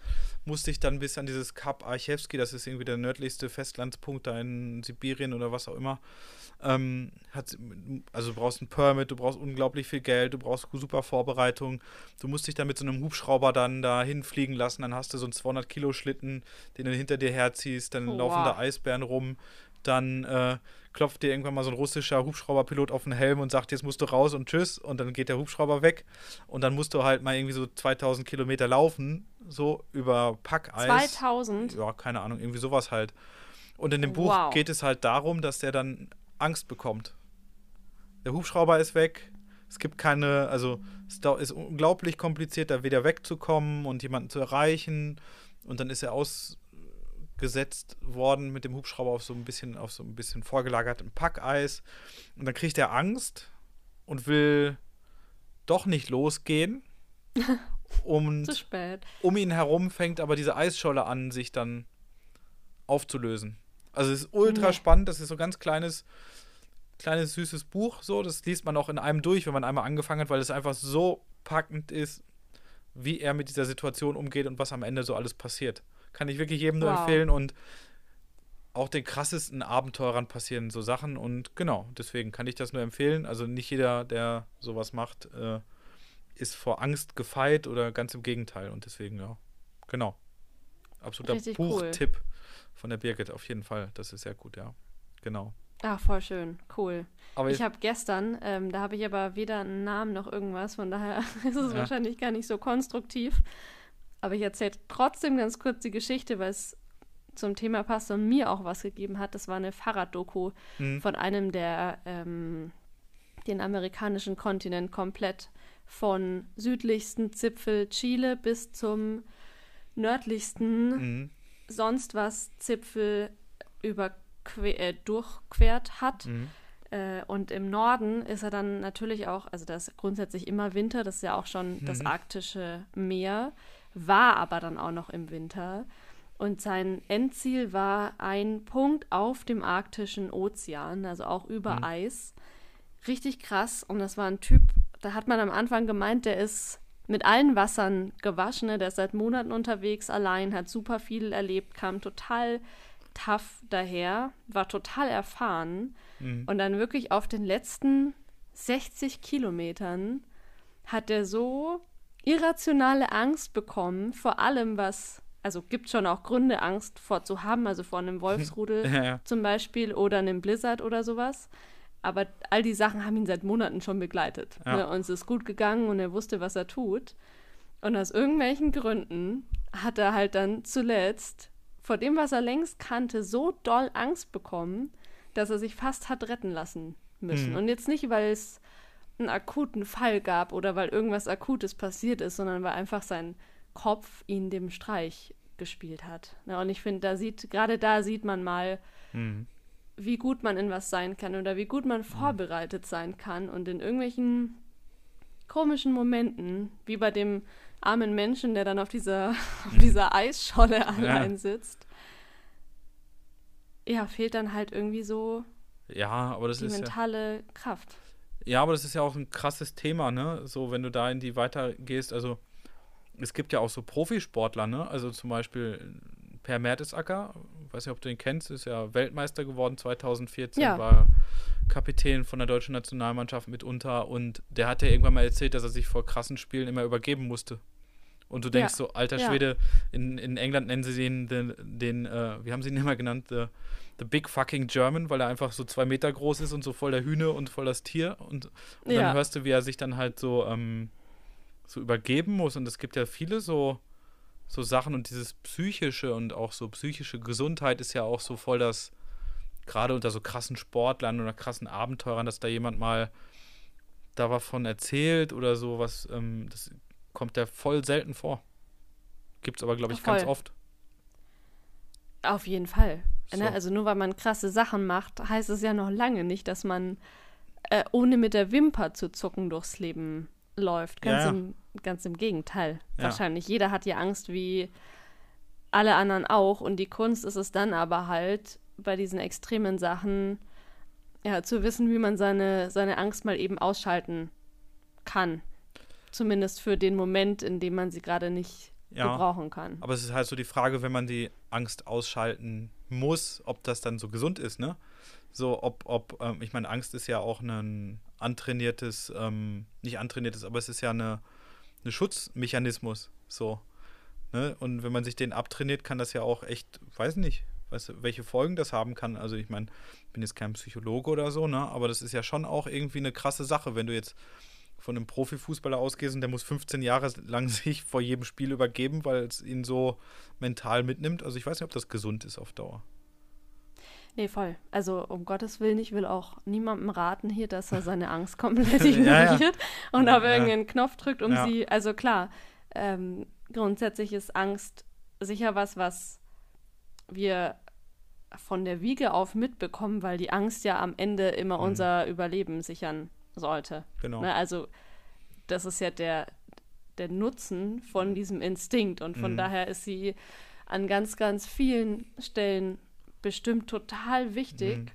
musste ich dann bis an dieses Kap Archewski, das ist irgendwie der nördlichste Festlandspunkt da in Sibirien oder was auch immer, ähm, hat, also du brauchst ein Permit, du brauchst unglaublich viel Geld, du brauchst super Vorbereitung. Du musst dich dann mit so einem Hubschrauber dann da hinfliegen lassen, dann hast du so einen 200 Kilo Schlitten, den du hinter dir herziehst, dann oh, laufen da Eisbären rum, dann äh, klopft dir irgendwann mal so ein russischer Hubschrauberpilot auf den Helm und sagt, jetzt musst du raus und tschüss und dann geht der Hubschrauber weg und dann musst du halt mal irgendwie so 2000 Kilometer laufen, so über Packeis. 2000? Ja, keine Ahnung, irgendwie sowas halt. Und in dem Buch wow. geht es halt darum, dass der dann Angst bekommt. Der Hubschrauber ist weg. Es gibt keine, also es ist unglaublich kompliziert, da wieder wegzukommen und jemanden zu erreichen. Und dann ist er aus, gesetzt worden mit dem Hubschrauber auf so ein bisschen, auf so ein bisschen vorgelagertem Packeis. Und dann kriegt er Angst und will doch nicht losgehen. Und Zu spät. um ihn herum fängt aber diese Eisscholle an, sich dann aufzulösen. Also es ist ultra Ja. spannend, das ist so ein ganz kleines, kleines süßes Buch, so, das liest man auch in einem durch, wenn man einmal angefangen hat, weil es einfach so packend ist, wie er mit dieser Situation umgeht und was am Ende so alles passiert. Kann ich wirklich jedem nur Wow. empfehlen und auch den krassesten Abenteurern passieren so Sachen und genau, deswegen kann ich das nur empfehlen. Also nicht jeder, der sowas macht, äh, ist vor Angst gefeit oder ganz im Gegenteil und deswegen, ja, genau. Absoluter Richtig cool. Buchtipp von der Birgit, auf jeden Fall. Das ist sehr gut, ja. Genau. Ah, voll schön. Cool. Aber Ich habe gestern, ähm, da habe ich aber weder einen Namen noch irgendwas, von daher ist es Ja. wahrscheinlich gar nicht so konstruktiv. Aber ich erzähle trotzdem ganz kurz die Geschichte, weil es zum Thema passt und mir auch was gegeben hat. Das war eine Fahrraddoku Mhm. von einem, der ähm, den amerikanischen Kontinent komplett von südlichsten Zipfel Chile bis zum nördlichsten Mhm. sonst was Zipfel äh, durchquert hat. Mhm. Äh, und im Norden ist er dann natürlich auch, also da ist grundsätzlich immer Winter, das ist ja auch schon das Mhm. arktische Meer, war aber dann auch noch im Winter. Und sein Endziel war ein Punkt auf dem arktischen Ozean, also auch über Mhm. Eis. Richtig krass. Und das war ein Typ, da hat man am Anfang gemeint, der ist mit allen Wassern gewaschen, ne? der ist seit Monaten unterwegs, allein, hat super viel erlebt, kam total tough daher, war total erfahren. Mhm. Und dann wirklich auf den letzten 60 Kilometern hat er so irrationale Angst bekommen, vor allem was, also gibt schon auch Gründe, Angst vor zu haben, also vor einem Wolfsrudel Ja, ja. zum Beispiel oder einem Blizzard oder sowas. Aber all die Sachen haben ihn seit Monaten schon begleitet. Ja. Ne? Und es ist gut gegangen und er wusste, was er tut. Und aus irgendwelchen Gründen hat er halt dann zuletzt vor dem, was er längst kannte, so doll Angst bekommen, dass er sich fast hat retten lassen müssen. Mhm. Und jetzt nicht, weil es einen akuten Fall gab oder weil irgendwas Akutes passiert ist, sondern weil einfach sein Kopf ihn dem Streich gespielt hat. Ja, und ich finde, da sieht, gerade da sieht man mal, Mhm. wie gut man in was sein kann oder wie gut man vorbereitet sein kann und in irgendwelchen komischen Momenten, wie bei dem armen Menschen, der dann auf dieser, auf dieser Eisscholle allein sitzt, ja, fehlt dann halt irgendwie so ja, aber das die ist ja. mentale Kraft. Ja, aber das ist ja auch ein krasses Thema, ne? So, wenn du da in die weitergehst, also es gibt ja auch so Profisportler, ne? Also zum Beispiel Per Mertesacker, weiß nicht, ob du ihn kennst, ist ja Weltmeister geworden 2014, Ja. war Kapitän von der deutschen Nationalmannschaft mitunter und der hat ja irgendwann mal erzählt, dass er sich vor krassen Spielen immer übergeben musste. Und du denkst Ja. so, alter Ja. Schwede, in, in England nennen sie den, den, den äh, wie haben sie ihn immer genannt, the, the Big Fucking German, weil er einfach so zwei Meter groß ist und so voll der Hühne und voll das Tier. Und, und Ja. dann hörst du, wie er sich dann halt so, ähm, so übergeben muss. Und es gibt ja viele so, so Sachen und dieses psychische und auch so psychische Gesundheit ist ja auch so voll das, gerade unter so krassen Sportlern oder krassen Abenteurern, dass da jemand mal da davon erzählt oder so, was, ähm, das kommt ja voll selten vor. Gibt's aber, glaube ich, ganz Voll. oft. Auf jeden Fall. So. Ne? Also nur weil man krasse Sachen macht, heißt es ja noch lange nicht, dass man äh, ohne mit der Wimper zu zucken durchs Leben läuft. Ganz, ja. Im, ganz im Gegenteil. Ja. Wahrscheinlich. Jeder hat ja Angst wie alle anderen auch. Und die Kunst ist es dann aber halt, bei diesen extremen Sachen ja, zu wissen, wie man seine, seine Angst mal eben ausschalten kann. Zumindest für den Moment, in dem man sie gerade nicht Ja. gebrauchen kann. Aber es ist halt so die Frage, wenn man die Angst ausschalten muss, ob das dann so gesund ist, ne? So, ob, ob, ähm, ich meine, Angst ist ja auch ein antrainiertes, ähm, nicht antrainiertes, aber es ist ja eine, eine Schutzmechanismus, so. Ne? Und wenn man sich den abtrainiert, kann das ja auch echt, weiß nicht, weißt du, welche Folgen das haben kann. Also ich meine, bin jetzt kein Psychologe oder so, ne? Aber das ist ja schon auch irgendwie eine krasse Sache, wenn du jetzt von einem Profifußballer ausgehst und der muss 15 Jahre lang sich vor jedem Spiel übergeben, weil es ihn so mental mitnimmt. Also ich weiß nicht, ob das gesund ist auf Dauer. Nee, voll. Also um Gottes Willen, ich will auch niemandem raten hier, dass er seine Angst komplett Ja, ja. ignoriert und Ja, auf ja. irgendeinen Knopf drückt, um Ja. sie. Also klar, ähm, grundsätzlich ist Angst sicher was, was wir von der Wiege auf mitbekommen, weil die Angst ja am Ende immer mhm. unser Überleben sichern sollte. Genau. Ne, also das ist ja der, der Nutzen von diesem Instinkt und von mhm. daher ist sie an ganz, ganz vielen Stellen bestimmt total wichtig. Mhm.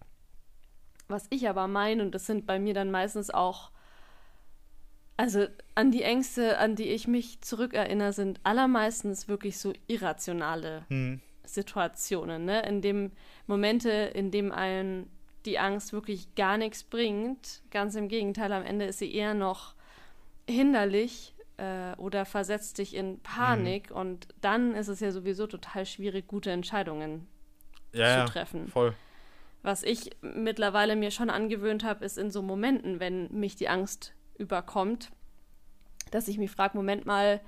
Was ich aber meine, und das sind bei mir dann meistens auch, also an die Ängste, an die ich mich zurückerinnere, sind allermeistens wirklich so irrationale mhm. Situationen, ne? In dem Momente, in dem ein die Angst wirklich gar nichts bringt. Ganz im Gegenteil, am Ende ist sie eher noch hinderlich äh, oder versetzt dich in Panik mhm. und dann ist es ja sowieso total schwierig, gute Entscheidungen ja, zu treffen. Ja, voll. Was ich mittlerweile mir schon angewöhnt habe, ist in so Momenten, wenn mich die Angst überkommt, dass ich mich frage, Moment mal,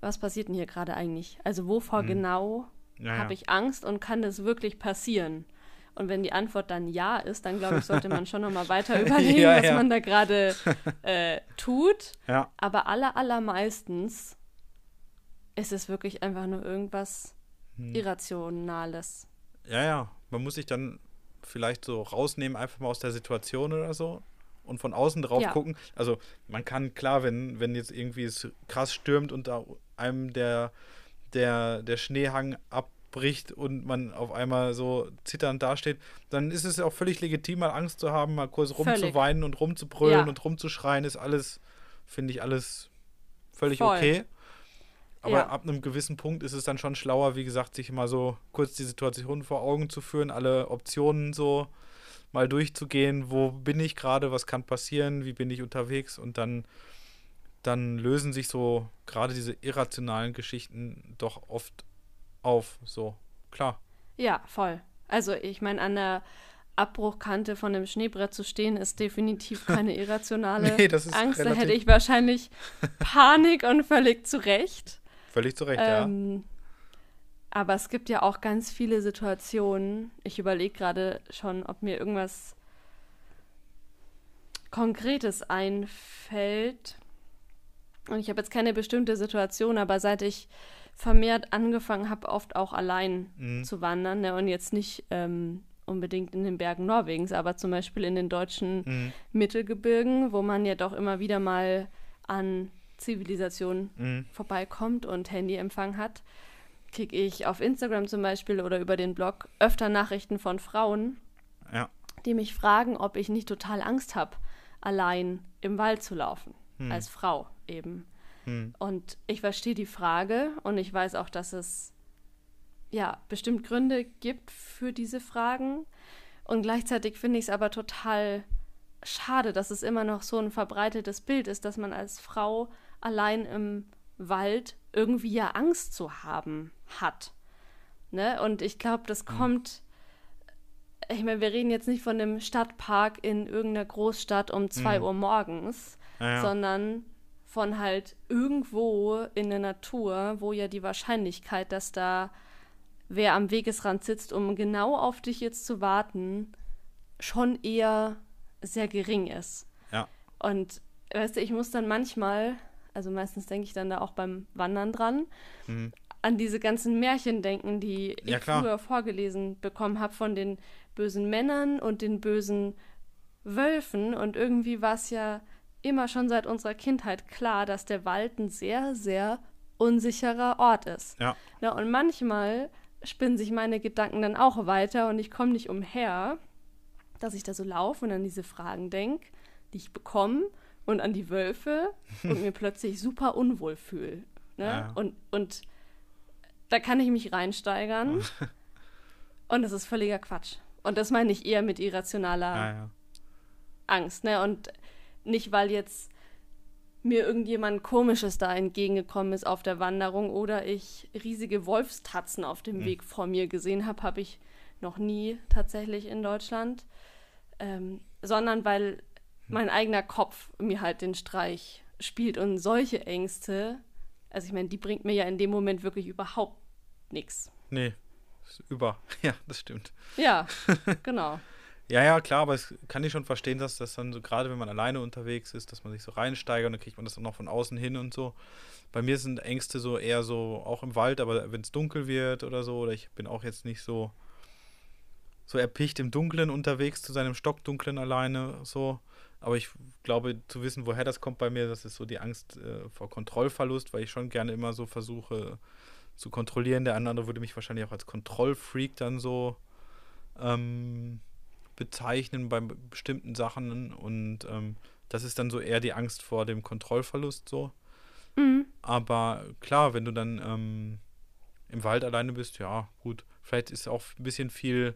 was passiert denn hier gerade eigentlich? Also wovor mhm. genau ja, habe ich Angst und kann das wirklich passieren? Und wenn die Antwort dann ja ist, dann glaube ich, sollte man schon nochmal weiter überlegen, ja, was ja. man da gerade äh, tut. Ja. Aber aller, allermeistens ist es wirklich einfach nur irgendwas hm. Irrationales. Ja, ja. Man muss sich dann vielleicht so rausnehmen, einfach mal aus der Situation oder so und von außen drauf ja. gucken. Also man kann klar, wenn, wenn jetzt irgendwie es krass stürmt und da einem der, der, der Schneehang ab bricht und man auf einmal so zitternd dasteht, dann ist es auch völlig legitim, mal Angst zu haben, mal kurz rumzuweinen und rumzubrüllen ja. und rumzuschreien, ist alles, finde ich, alles völlig Voll. okay. Aber ja. ab einem gewissen Punkt ist es dann schon schlauer, wie gesagt, sich mal so kurz die Situation vor Augen zu führen, alle Optionen so mal durchzugehen, wo bin ich gerade, was kann passieren, wie bin ich unterwegs und dann, dann lösen sich so gerade diese irrationalen Geschichten doch oft auf. So, klar. Ja, voll. Also ich meine, an der Abbruchkante von dem Schneebrett zu stehen, ist definitiv keine irrationale nee, Angst. Da hätte ich wahrscheinlich Panik und völlig zu Recht. Völlig zu Recht, ähm, ja. Aber es gibt ja auch ganz viele Situationen. Ich überlege gerade schon, ob mir irgendwas Konkretes einfällt. Und ich habe jetzt keine bestimmte Situation, aber seit ich vermehrt angefangen habe, oft auch allein mhm. zu wandern. Ne? Und jetzt nicht ähm, unbedingt in den Bergen Norwegens, aber zum Beispiel in den deutschen mhm. Mittelgebirgen, wo man ja doch immer wieder mal an Zivilisation mhm. vorbeikommt und Handyempfang hat, kriege ich auf Instagram zum Beispiel oder über den Blog öfter Nachrichten von Frauen, ja. die mich fragen, ob ich nicht total Angst habe, allein im Wald zu laufen, mhm. als Frau eben. Hm. Und ich verstehe die Frage und ich weiß auch, dass es ja bestimmt Gründe gibt für diese Fragen. Und gleichzeitig finde ich es aber total schade, dass es immer noch so ein verbreitetes Bild ist, dass man als Frau allein im Wald irgendwie ja Angst zu haben hat. Ne? Und ich glaube, das hm. kommt. Ich meine, wir reden jetzt nicht von einem Stadtpark in irgendeiner Großstadt um zwei mhm. Uhr morgens, ja, ja. sondern von halt irgendwo in der Natur, wo ja die Wahrscheinlichkeit, dass da wer am Wegesrand sitzt, um genau auf dich jetzt zu warten, schon eher sehr gering ist. Ja. Und weißt du, ich muss dann manchmal, also meistens denke ich dann da auch beim Wandern dran, mhm. an diese ganzen Märchen denken, die ja, ich klar. früher vorgelesen bekommen habe von den bösen Männern und den bösen Wölfen. Und irgendwie war es ja immer schon seit unserer Kindheit klar, dass der Wald ein sehr, sehr unsicherer Ort ist. Ja. ja und manchmal spinnen sich meine Gedanken dann auch weiter und ich komme nicht umher, dass ich da so laufe und an diese Fragen denke, die ich bekomme und an die Wölfe und mir plötzlich super unwohl fühle. Ne? Ja. Und, und da kann ich mich reinsteigern und das ist völliger Quatsch. Und das meine ich eher mit irrationaler ja. Angst. Ne? Und nicht, weil jetzt mir irgendjemand Komisches da entgegengekommen ist auf der Wanderung oder ich riesige Wolfstatzen auf dem mhm. Weg vor mir gesehen habe, habe ich noch nie tatsächlich in Deutschland, ähm, sondern weil mein eigener Kopf mir halt den Streich spielt und solche Ängste, also ich meine, die bringt mir ja in dem Moment wirklich überhaupt nichts. Nee, über. Ja, das stimmt. Ja, genau. Ja, ja, klar, aber es kann ich schon verstehen, dass das dann so, gerade wenn man alleine unterwegs ist, dass man sich so reinsteigert und dann kriegt man das dann noch von außen hin und so. Bei mir sind Ängste so eher so, auch im Wald, aber wenn es dunkel wird oder so, oder ich bin auch jetzt nicht so, so erpicht im Dunkeln unterwegs zu seinem Stockdunklen alleine, so. Aber ich glaube, zu wissen, woher das kommt bei mir, das ist so die Angst äh, vor Kontrollverlust, weil ich schon gerne immer so versuche zu kontrollieren. Der andere würde mich wahrscheinlich auch als Kontrollfreak dann so ähm, bezeichnen bei bestimmten Sachen. Und ähm, das ist dann so eher die Angst vor dem Kontrollverlust so. Mhm. Aber klar, wenn du dann ähm, im Wald alleine bist, ja, gut. Vielleicht ist auch ein bisschen viel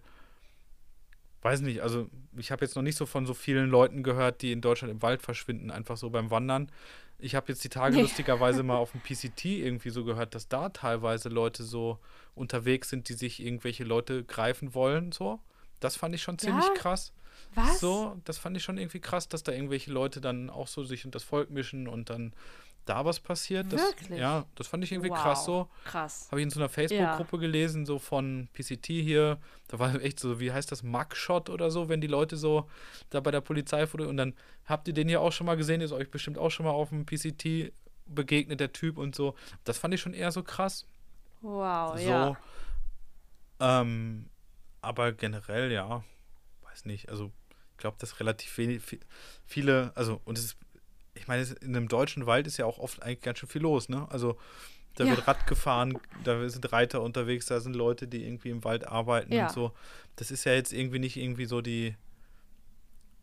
weiß nicht, also ich habe jetzt noch nicht so von so vielen Leuten gehört, die in Deutschland im Wald verschwinden, einfach so beim Wandern. Ich habe jetzt die Tage nee. lustigerweise mal auf dem PCT irgendwie so gehört, dass da teilweise Leute so unterwegs sind, die sich irgendwelche Leute greifen wollen, so. Das fand ich schon ziemlich ja? krass. Was? So, das fand ich schon irgendwie krass, dass da irgendwelche Leute dann auch so sich und das Volk mischen und dann da was passiert. Das, Wirklich? Ja, das fand ich irgendwie wow. krass so. Krass. Habe ich in so einer Facebook-Gruppe ja. gelesen, so von PCT hier. Da war echt so, wie heißt das, Mugshot oder so, wenn die Leute so da bei der Polizei und dann habt ihr den hier auch schon mal gesehen, ist euch bestimmt auch schon mal auf dem PCT begegnet, der Typ und so. Das fand ich schon eher so krass. Wow, so, ja. Ähm, aber generell, ja, weiß nicht, also ich glaube, dass relativ viele, also, und es ist ich meine, in einem deutschen Wald ist ja auch oft eigentlich ganz schön viel los, ne? Also da ja. wird Rad gefahren, da sind Reiter unterwegs, da sind Leute, die irgendwie im Wald arbeiten ja. und so. Das ist ja jetzt irgendwie nicht irgendwie so die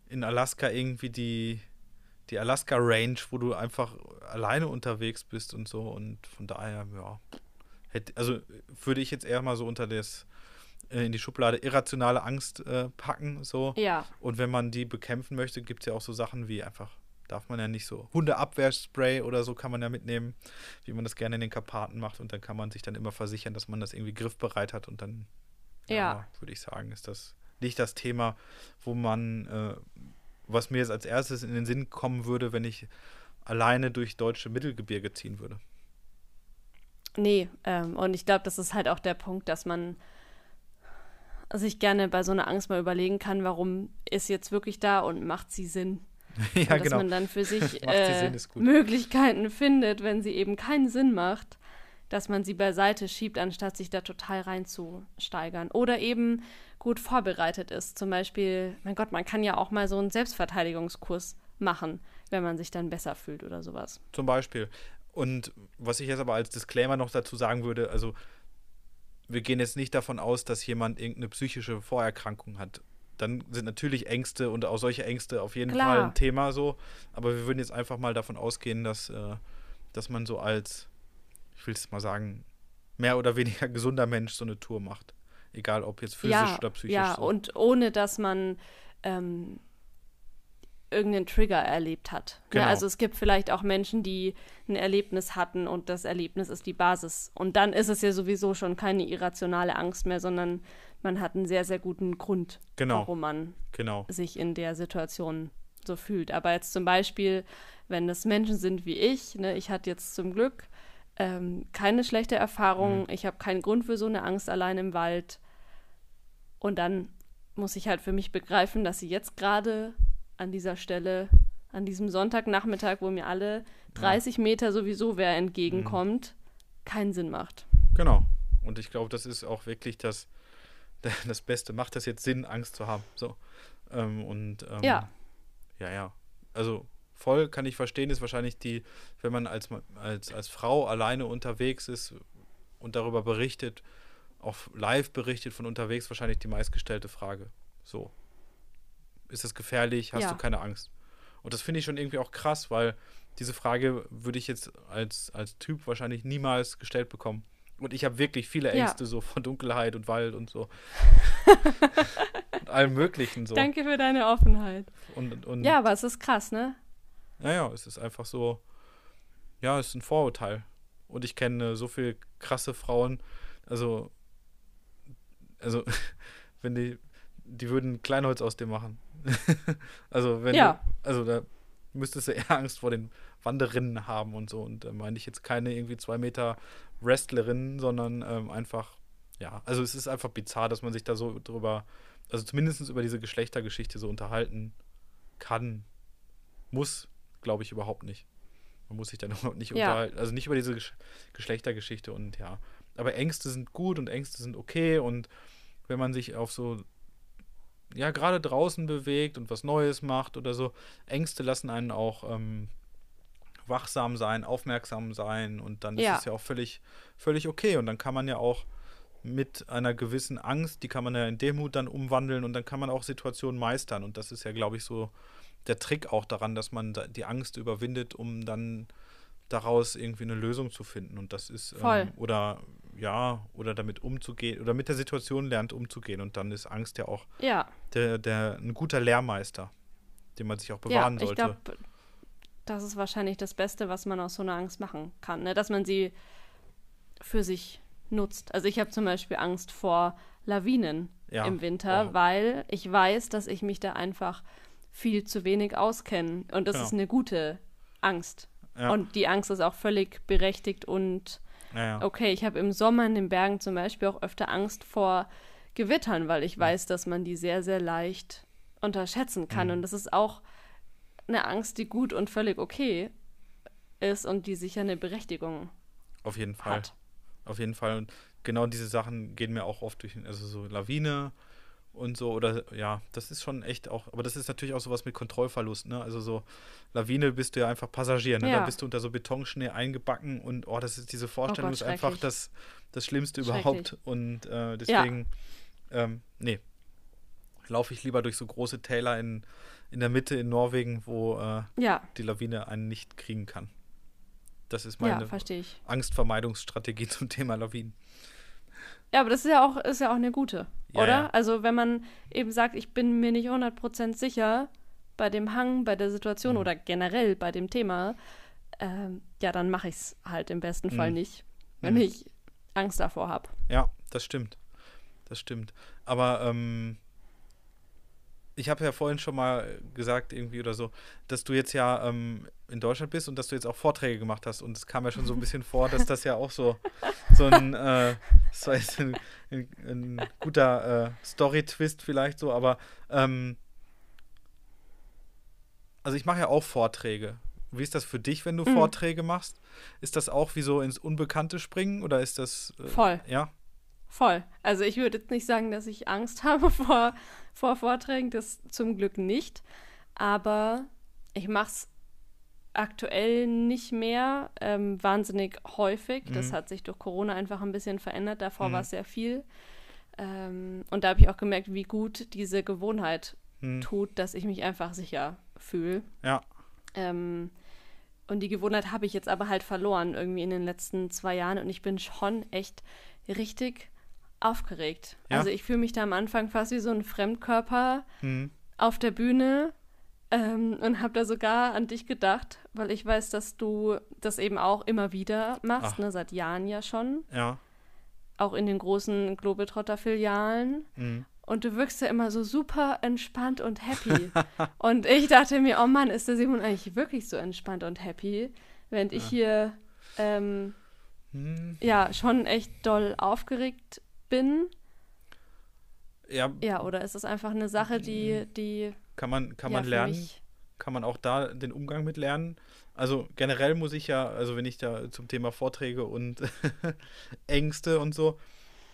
in Alaska irgendwie die die Alaska Range, wo du einfach alleine unterwegs bist und so und von daher ja hätte, also würde ich jetzt eher mal so unter das in die Schublade irrationale Angst äh, packen so. Ja. Und wenn man die bekämpfen möchte, gibt es ja auch so Sachen wie einfach darf man ja nicht so. Hundeabwehrspray oder so kann man ja mitnehmen, wie man das gerne in den Karpaten macht. Und dann kann man sich dann immer versichern, dass man das irgendwie griffbereit hat. Und dann, ja, ja. würde ich sagen, ist das nicht das Thema, wo man, äh, was mir jetzt als erstes in den Sinn kommen würde, wenn ich alleine durch deutsche Mittelgebirge ziehen würde. Nee, ähm, und ich glaube, das ist halt auch der Punkt, dass man sich gerne bei so einer Angst mal überlegen kann, warum ist jetzt wirklich da und macht sie Sinn? ja, dass genau. man dann für sich äh, Möglichkeiten findet, wenn sie eben keinen Sinn macht, dass man sie beiseite schiebt, anstatt sich da total reinzusteigern. Oder eben gut vorbereitet ist. Zum Beispiel, mein Gott, man kann ja auch mal so einen Selbstverteidigungskurs machen, wenn man sich dann besser fühlt oder sowas. Zum Beispiel. Und was ich jetzt aber als Disclaimer noch dazu sagen würde, also wir gehen jetzt nicht davon aus, dass jemand irgendeine psychische Vorerkrankung hat dann sind natürlich Ängste und auch solche Ängste auf jeden Klar. Fall ein Thema so. Aber wir würden jetzt einfach mal davon ausgehen, dass, äh, dass man so als, ich will es mal sagen, mehr oder weniger gesunder Mensch so eine Tour macht. Egal ob jetzt physisch ja, oder psychisch. Ja, so. und ohne dass man ähm, irgendeinen Trigger erlebt hat. Ne, genau. Ja, also es gibt vielleicht auch Menschen, die ein Erlebnis hatten und das Erlebnis ist die Basis. Und dann ist es ja sowieso schon keine irrationale Angst mehr, sondern man hat einen sehr, sehr guten Grund, genau. warum man genau. sich in der Situation so fühlt. Aber jetzt zum Beispiel, wenn es Menschen sind wie ich, ne, ich hatte jetzt zum Glück ähm, keine schlechte Erfahrung, mhm. ich habe keinen Grund für so eine Angst allein im Wald. Und dann muss ich halt für mich begreifen, dass sie jetzt gerade an dieser Stelle, an diesem Sonntagnachmittag, wo mir alle 30 ja. Meter sowieso wer entgegenkommt, mhm. keinen Sinn macht. Genau. Und ich glaube, das ist auch wirklich das, das Beste. Macht das jetzt Sinn, Angst zu haben? So. Ähm, und ähm, ja. Ja, ja. Also voll kann ich verstehen, ist wahrscheinlich die, wenn man als, als, als Frau alleine unterwegs ist und darüber berichtet, auch live berichtet von unterwegs, wahrscheinlich die meistgestellte Frage. So. Ist das gefährlich? Hast ja. du keine Angst? Und das finde ich schon irgendwie auch krass, weil diese Frage würde ich jetzt als, als Typ wahrscheinlich niemals gestellt bekommen. Und ich habe wirklich viele Ängste ja. so von Dunkelheit und Wald und so. und allem Möglichen so. Danke für deine Offenheit. Und, und, ja, aber es ist krass, ne? Naja, es ist einfach so, ja, es ist ein Vorurteil. Und ich kenne so viele krasse Frauen, also, also, wenn die, die würden Kleinholz aus dem machen. also, wenn ja. du, also da müsstest du eher Angst vor den Wanderinnen haben und so. Und da meine ich jetzt keine irgendwie zwei Meter Wrestlerinnen, sondern ähm, einfach, ja, also es ist einfach bizarr, dass man sich da so drüber also zumindest über diese Geschlechtergeschichte so unterhalten kann, muss, glaube ich, überhaupt nicht. Man muss sich dann überhaupt nicht ja. unterhalten. Also nicht über diese Gesch Geschlechtergeschichte und ja. Aber Ängste sind gut und Ängste sind okay und wenn man sich auf so, ja, gerade draußen bewegt und was Neues macht oder so, Ängste lassen einen auch ähm, wachsam sein, aufmerksam sein und dann ja. ist es ja auch völlig, völlig okay und dann kann man ja auch mit einer gewissen Angst, die kann man ja in Demut dann umwandeln und dann kann man auch Situationen meistern. Und das ist ja, glaube ich, so der Trick auch daran, dass man die Angst überwindet, um dann daraus irgendwie eine Lösung zu finden. Und das ist, ähm, oder ja, oder damit umzugehen, oder mit der Situation lernt umzugehen. Und dann ist Angst ja auch ja. Der, der, ein guter Lehrmeister, den man sich auch bewahren ja, ich sollte. Glaub, das ist wahrscheinlich das Beste, was man aus so einer Angst machen kann, ne? dass man sie für sich nutzt. Also ich habe zum Beispiel Angst vor Lawinen ja. im Winter, wow. weil ich weiß, dass ich mich da einfach viel zu wenig auskenne. Und das genau. ist eine gute Angst. Ja. Und die Angst ist auch völlig berechtigt und ja, okay. Ich habe im Sommer in den Bergen zum Beispiel auch öfter Angst vor Gewittern, weil ich weiß, dass man die sehr, sehr leicht unterschätzen kann. Mhm. Und das ist auch eine Angst, die gut und völlig okay ist und die sicher eine Berechtigung Auf jeden Fall. Hat. Auf jeden Fall. Und genau diese Sachen gehen mir auch oft durch, also so Lawine und so, oder ja, das ist schon echt auch, aber das ist natürlich auch sowas mit Kontrollverlust, ne? Also so Lawine bist du ja einfach Passagier, ne? Ja. Da bist du unter so Betonschnee eingebacken und oh, das ist diese Vorstellung oh Gott, ist einfach das, das Schlimmste überhaupt. Und äh, deswegen, ja. ähm, nee, laufe ich lieber durch so große Täler in, in der Mitte in Norwegen, wo äh, ja. die Lawine einen nicht kriegen kann. Das ist meine Angstvermeidungsstrategie zum Thema Lawinen. Ja, aber das ist ja auch, ist ja auch eine gute, ja, oder? Ja. Also wenn man eben sagt, ich bin mir nicht 100% sicher bei dem Hang, bei der Situation mhm. oder generell bei dem Thema, ähm, ja, dann mache ich es halt im besten mhm. Fall nicht, wenn mhm. ich Angst davor habe. Ja, das stimmt. Das stimmt. Aber ähm, ich habe ja vorhin schon mal gesagt, irgendwie oder so, dass du jetzt ja ähm, in Deutschland bist und dass du jetzt auch Vorträge gemacht hast. Und es kam ja schon so ein bisschen vor, dass das ja auch so, so ein, äh, das war jetzt ein, ein, ein guter äh, Story-Twist vielleicht so, aber ähm, also ich mache ja auch Vorträge. Wie ist das für dich, wenn du mhm. Vorträge machst? Ist das auch wie so ins Unbekannte springen oder ist das äh, voll? Ja. Voll. Also ich würde jetzt nicht sagen, dass ich Angst habe vor, vor Vorträgen, das zum Glück nicht. Aber ich mache es aktuell nicht mehr ähm, wahnsinnig häufig. Mhm. Das hat sich durch Corona einfach ein bisschen verändert. Davor mhm. war es sehr viel. Ähm, und da habe ich auch gemerkt, wie gut diese Gewohnheit mhm. tut, dass ich mich einfach sicher fühle. Ja. Ähm, und die Gewohnheit habe ich jetzt aber halt verloren irgendwie in den letzten zwei Jahren und ich bin schon echt richtig aufgeregt. Ja? Also ich fühle mich da am Anfang fast wie so ein Fremdkörper mhm. auf der Bühne ähm, und habe da sogar an dich gedacht, weil ich weiß, dass du das eben auch immer wieder machst, ne, seit Jahren ja schon. Ja. Auch in den großen Globetrotter-Filialen. Mhm. Und du wirkst ja immer so super entspannt und happy. und ich dachte mir, oh Mann, ist der Simon eigentlich wirklich so entspannt und happy, während ja. ich hier ähm, hm. ja schon echt doll aufgeregt bin. Ja. Ja, oder ist es einfach eine Sache, die, die. Kann man, kann ja, man lernen? Kann man auch da den Umgang mit lernen? Also generell muss ich ja, also wenn ich da zum Thema Vorträge und Ängste und so,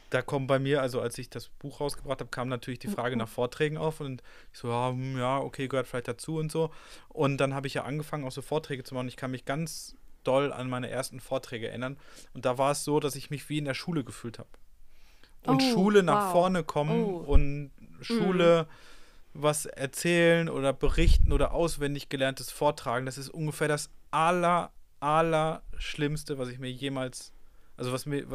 da kommen bei mir, also als ich das Buch rausgebracht habe, kam natürlich die Frage nach Vorträgen auf und ich so, ja, hm, ja okay, gehört vielleicht dazu und so. Und dann habe ich ja angefangen, auch so Vorträge zu machen. Ich kann mich ganz doll an meine ersten Vorträge erinnern. Und da war es so, dass ich mich wie in der Schule gefühlt habe und oh, Schule nach wow. vorne kommen oh. und Schule mhm. Was erzählen oder berichten oder auswendig gelerntes vortragen, das ist ungefähr das aller, aller Schlimmste, was ich mir jemals, also was mir,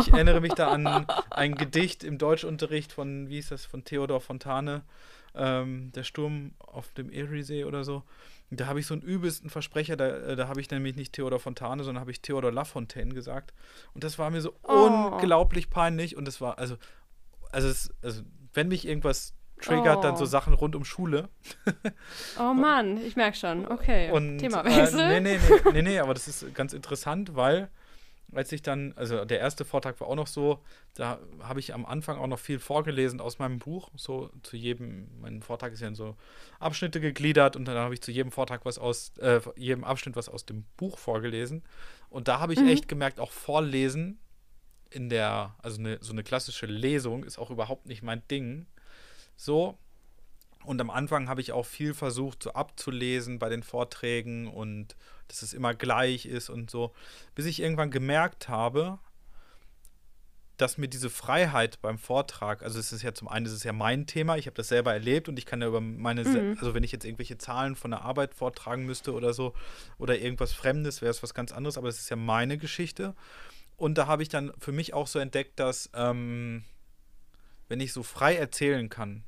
ich erinnere mich da an ein Gedicht im Deutschunterricht von, wie hieß das, von Theodor Fontane, ähm, Der Sturm auf dem Eriesee oder so. Da habe ich so einen übelsten Versprecher, da, äh, da habe ich nämlich nicht Theodor Fontane, sondern habe ich Theodor Lafontaine gesagt. Und das war mir so oh. unglaublich peinlich. Und es war, also, also, es, also wenn mich irgendwas triggert, oh. dann so oh. Sachen rund um Schule. oh Mann, ich merke schon. Okay, und, Themawechsel. Äh, nee, nee, nee, nee, nee, aber das ist ganz interessant, weil als ich dann, also der erste Vortrag war auch noch so, da habe ich am Anfang auch noch viel vorgelesen aus meinem Buch, so zu jedem, mein Vortrag ist ja in so Abschnitte gegliedert und dann habe ich zu jedem Vortrag was aus, äh, jedem Abschnitt was aus dem Buch vorgelesen und da habe ich mhm. echt gemerkt, auch Vorlesen in der, also eine, so eine klassische Lesung ist auch überhaupt nicht mein Ding, so, und am Anfang habe ich auch viel versucht, so abzulesen bei den Vorträgen und dass es immer gleich ist und so, bis ich irgendwann gemerkt habe, dass mir diese Freiheit beim Vortrag, also es ist ja zum einen, es ist ja mein Thema, ich habe das selber erlebt und ich kann ja über meine, mhm. also wenn ich jetzt irgendwelche Zahlen von der Arbeit vortragen müsste oder so oder irgendwas Fremdes, wäre es was ganz anderes, aber es ist ja meine Geschichte. Und da habe ich dann für mich auch so entdeckt, dass ähm, wenn ich so frei erzählen kann,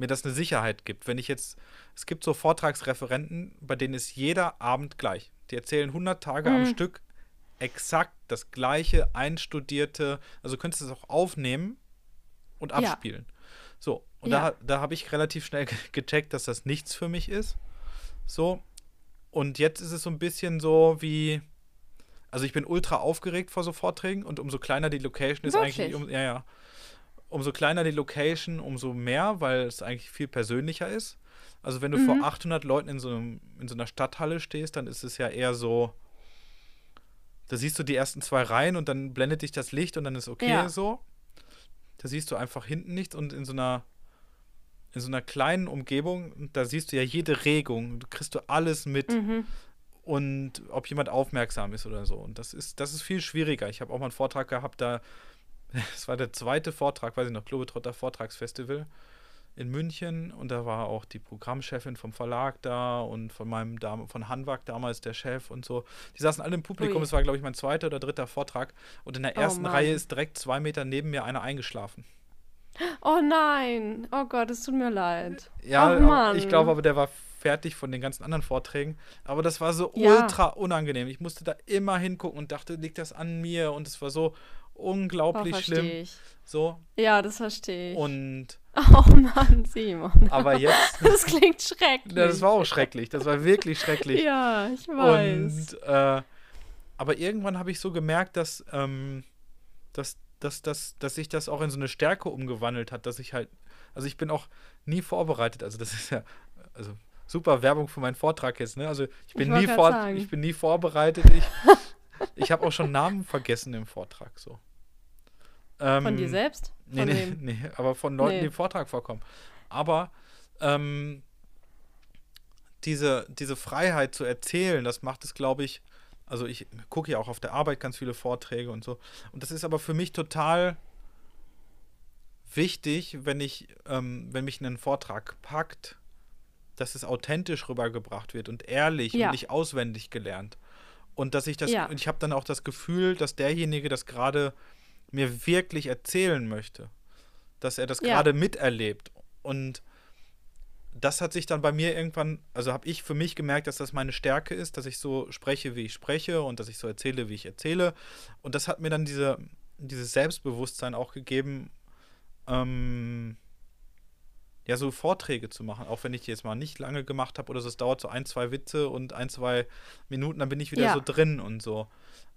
mir das eine Sicherheit gibt. Wenn ich jetzt, es gibt so Vortragsreferenten, bei denen ist jeder Abend gleich. Die erzählen 100 Tage mhm. am Stück exakt das gleiche einstudierte, also könntest du es auch aufnehmen und abspielen. Ja. So, und ja. da, da habe ich relativ schnell gecheckt, dass das nichts für mich ist. So, und jetzt ist es so ein bisschen so wie, also ich bin ultra aufgeregt vor so Vorträgen und umso kleiner die Location ist Wirklich? eigentlich, um, ja, ja umso kleiner die Location, umso mehr, weil es eigentlich viel persönlicher ist. Also wenn du mhm. vor 800 Leuten in so, einem, in so einer Stadthalle stehst, dann ist es ja eher so, da siehst du die ersten zwei Reihen und dann blendet dich das Licht und dann ist okay ja. so. Da siehst du einfach hinten nichts und in so einer in so einer kleinen Umgebung, da siehst du ja jede Regung, du kriegst du alles mit. Mhm. Und ob jemand aufmerksam ist oder so. Und das ist, das ist viel schwieriger. Ich habe auch mal einen Vortrag gehabt, da es war der zweite Vortrag, weiß ich noch, Globetrotter Vortragsfestival in München und da war auch die Programmchefin vom Verlag da und von meinem Dam von Hanwag damals der Chef und so. Die saßen alle im Publikum, Ui. es war glaube ich mein zweiter oder dritter Vortrag und in der oh ersten oh Reihe ist direkt zwei Meter neben mir einer eingeschlafen. Oh nein, oh Gott, es tut mir leid. Ja, oh Mann. ich glaube aber der war fertig von den ganzen anderen Vorträgen. Aber das war so ja. ultra unangenehm. Ich musste da immer hingucken und dachte, liegt das an mir? Und es war so, unglaublich oh, schlimm. Ich. So. Ja, das verstehe ich. Und. Oh Mann, Simon. Aber jetzt. das klingt schrecklich. Das war auch schrecklich. Das war wirklich schrecklich. Ja, ich weiß. Und, äh, aber irgendwann habe ich so gemerkt, dass, ähm, dass, dass, dass, dass sich das auch in so eine Stärke umgewandelt hat, dass ich halt. Also ich bin auch nie vorbereitet. Also das ist ja. Also super Werbung für meinen Vortrag jetzt, ne? Also ich bin, ich nie, vor, ich bin nie vorbereitet. Ich, ich habe auch schon Namen vergessen im Vortrag so. Ähm, von dir selbst? Von nee, nee, nee, aber von Leuten, nee. die im Vortrag vorkommen. Aber ähm, diese, diese Freiheit zu erzählen, das macht es, glaube ich, also ich gucke ja auch auf der Arbeit ganz viele Vorträge und so. Und das ist aber für mich total wichtig, wenn ich, ähm, wenn mich einen Vortrag packt, dass es authentisch rübergebracht wird und ehrlich ja. und nicht auswendig gelernt. Und dass ich das, ja. ich habe dann auch das Gefühl, dass derjenige das gerade mir wirklich erzählen möchte. Dass er das ja. gerade miterlebt. Und das hat sich dann bei mir irgendwann, also habe ich für mich gemerkt, dass das meine Stärke ist, dass ich so spreche, wie ich spreche und dass ich so erzähle, wie ich erzähle. Und das hat mir dann diese, dieses Selbstbewusstsein auch gegeben, ähm, ja, so Vorträge zu machen, auch wenn ich die jetzt mal nicht lange gemacht habe oder so, es dauert so ein, zwei Witze und ein, zwei Minuten, dann bin ich wieder ja. so drin und so.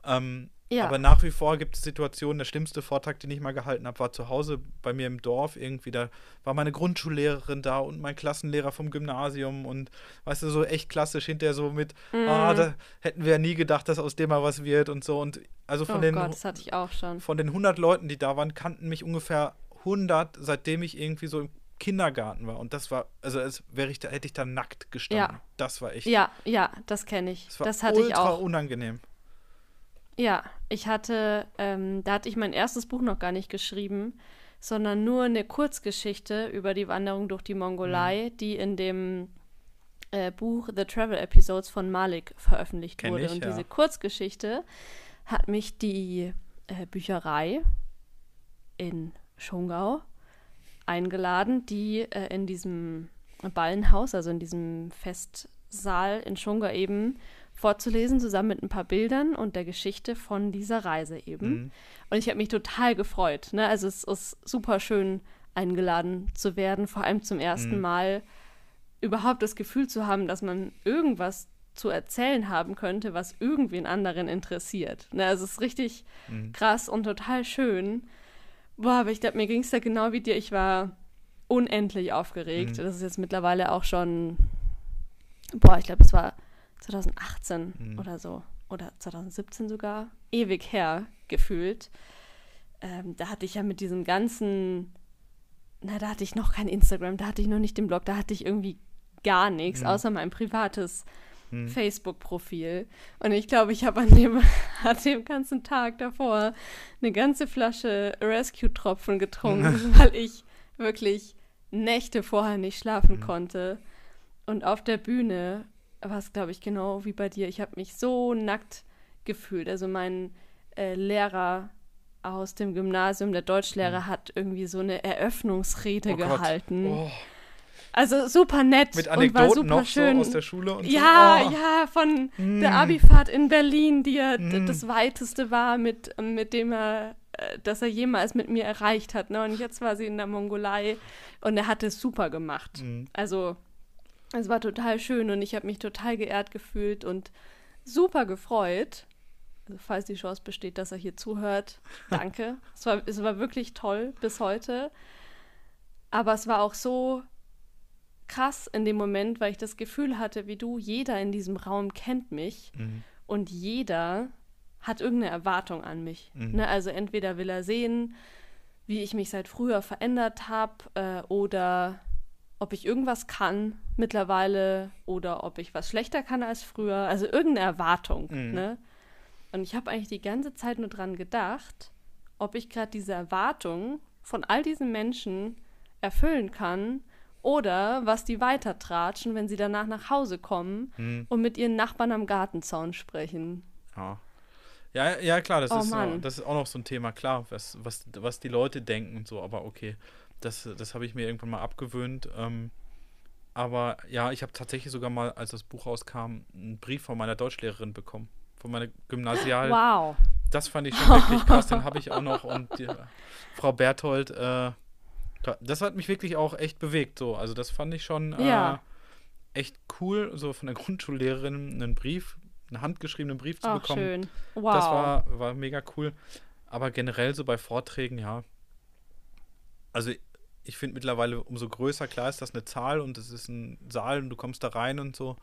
Ähm, ja. Aber nach wie vor gibt es Situationen, der schlimmste Vortrag, den ich mal gehalten habe, war zu Hause bei mir im Dorf irgendwie. Da war meine Grundschullehrerin da und mein Klassenlehrer vom Gymnasium und weißt du, so echt klassisch hinterher so mit, mm. ah, da hätten wir ja nie gedacht, dass aus dem mal was wird und so. Und also von oh den Gott, das hatte ich auch schon. Von den 100 Leuten, die da waren, kannten mich ungefähr 100, seitdem ich irgendwie so im Kindergarten war. Und das war, also als wäre ich da, hätte ich da nackt gestanden. Ja. Das war echt. Ja, ja, das kenne ich. Das, war das hatte ich auch. unangenehm. Ja, ich hatte, ähm, da hatte ich mein erstes Buch noch gar nicht geschrieben, sondern nur eine Kurzgeschichte über die Wanderung durch die Mongolei, mhm. die in dem äh, Buch The Travel Episodes von Malik veröffentlicht Kenn wurde. Ich, Und ja. diese Kurzgeschichte hat mich die äh, Bücherei in Schongau eingeladen, die äh, in diesem Ballenhaus, also in diesem Festsaal in Schongau eben vorzulesen, zusammen mit ein paar Bildern und der Geschichte von dieser Reise eben. Mhm. Und ich habe mich total gefreut. Ne? Also es ist super schön, eingeladen zu werden, vor allem zum ersten mhm. Mal überhaupt das Gefühl zu haben, dass man irgendwas zu erzählen haben könnte, was irgendwen anderen interessiert. Ne, also es ist richtig mhm. krass und total schön. Boah, aber ich glaube, mir ging es da genau wie dir. Ich war unendlich aufgeregt. Mhm. Das ist jetzt mittlerweile auch schon, boah, ich glaube, es war 2018 mhm. oder so. Oder 2017 sogar. Ewig her gefühlt. Ähm, da hatte ich ja mit diesem ganzen, na, da hatte ich noch kein Instagram, da hatte ich noch nicht den Blog, da hatte ich irgendwie gar nichts, mhm. außer mein privates hm. Facebook-Profil. Und ich glaube, ich habe an dem, an dem ganzen Tag davor eine ganze Flasche Rescue-Tropfen getrunken, weil ich wirklich Nächte vorher nicht schlafen mhm. konnte. Und auf der Bühne war es, glaube ich, genau wie bei dir. Ich habe mich so nackt gefühlt. Also mein äh, Lehrer aus dem Gymnasium, der Deutschlehrer, mhm. hat irgendwie so eine Eröffnungsrede oh gehalten. Oh. Also super nett Mit Anekdoten und war super noch schön. So aus der Schule und Ja, so. oh. ja, von mm. der Abifahrt in Berlin, die ja mm. das weiteste war, mit, mit dem er, äh, dass er jemals mit mir erreicht hat. Ne? Und jetzt war sie in der Mongolei und er hat es super gemacht. Mm. Also es war total schön und ich habe mich total geehrt gefühlt und super gefreut. Also falls die Chance besteht, dass er hier zuhört, danke. es, war, es war wirklich toll bis heute. Aber es war auch so krass in dem Moment, weil ich das Gefühl hatte, wie du, jeder in diesem Raum kennt mich mhm. und jeder hat irgendeine Erwartung an mich. Mhm. Ne? Also entweder will er sehen, wie ich mich seit früher verändert habe äh, oder ob ich irgendwas kann mittlerweile oder ob ich was schlechter kann als früher. Also irgendeine Erwartung. Mhm. Ne? Und ich habe eigentlich die ganze Zeit nur dran gedacht, ob ich gerade diese Erwartung von all diesen Menschen erfüllen kann oder was die weitertratschen, wenn sie danach nach Hause kommen hm. und mit ihren Nachbarn am Gartenzaun sprechen. Ja. Ja, ja klar, das, oh, ist, so, das ist auch noch so ein Thema, klar, was, was, was die Leute denken und so, aber okay, das, das habe ich mir irgendwann mal abgewöhnt. Ähm, aber ja, ich habe tatsächlich sogar mal, als das Buch rauskam, einen Brief von meiner Deutschlehrerin bekommen, von meiner Gymnasial. Wow. Das fand ich schon wirklich krass, den habe ich auch noch. Und die, Frau Berthold, äh, das hat mich wirklich auch echt bewegt. So. Also das fand ich schon äh, ja. echt cool, so von der Grundschullehrerin einen Brief, einen handgeschriebenen Brief zu Ach, bekommen. Schön. Wow. Das war, war mega cool. Aber generell so bei Vorträgen, ja. Also ich finde mittlerweile, umso größer, klar ist das eine Zahl und es ist ein Saal und du kommst da rein und so.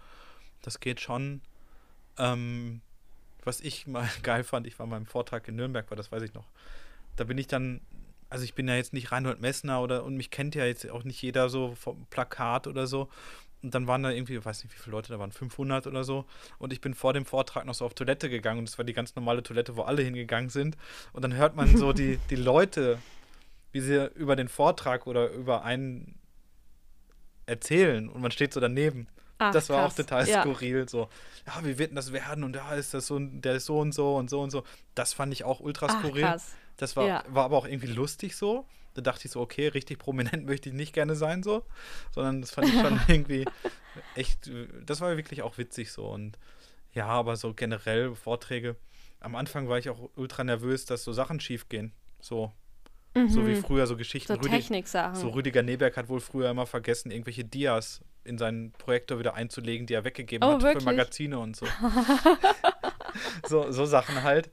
Das geht schon. Ähm, was ich mal geil fand, ich war mal im Vortrag in Nürnberg, war das weiß ich noch. Da bin ich dann also ich bin ja jetzt nicht Reinhold Messner oder und mich kennt ja jetzt auch nicht jeder so vom Plakat oder so. Und dann waren da irgendwie, ich weiß nicht, wie viele Leute da waren, 500 oder so. Und ich bin vor dem Vortrag noch so auf Toilette gegangen und das war die ganz normale Toilette, wo alle hingegangen sind. Und dann hört man so die, die Leute, wie sie über den Vortrag oder über einen erzählen und man steht so daneben. Ach, das war krass. auch total skurril. Ja. So, ja, wie wird denn das werden? Und da ist das so, der ist so und so und so und so. Das fand ich auch ultra skurril. Ach, krass. Das war, ja. war aber auch irgendwie lustig so. Da dachte ich so, okay, richtig prominent möchte ich nicht gerne sein so, sondern das fand ich schon irgendwie echt, das war wirklich auch witzig so und ja, aber so generell Vorträge. Am Anfang war ich auch ultra nervös, dass so Sachen schief gehen. So. So wie mhm. früher so Geschichten. So Techniksachen. So Rüdiger Neberg hat wohl früher immer vergessen, irgendwelche Dias in seinen Projektor wieder einzulegen, die er weggegeben oh, hat wirklich? für Magazine und so. so. So Sachen halt.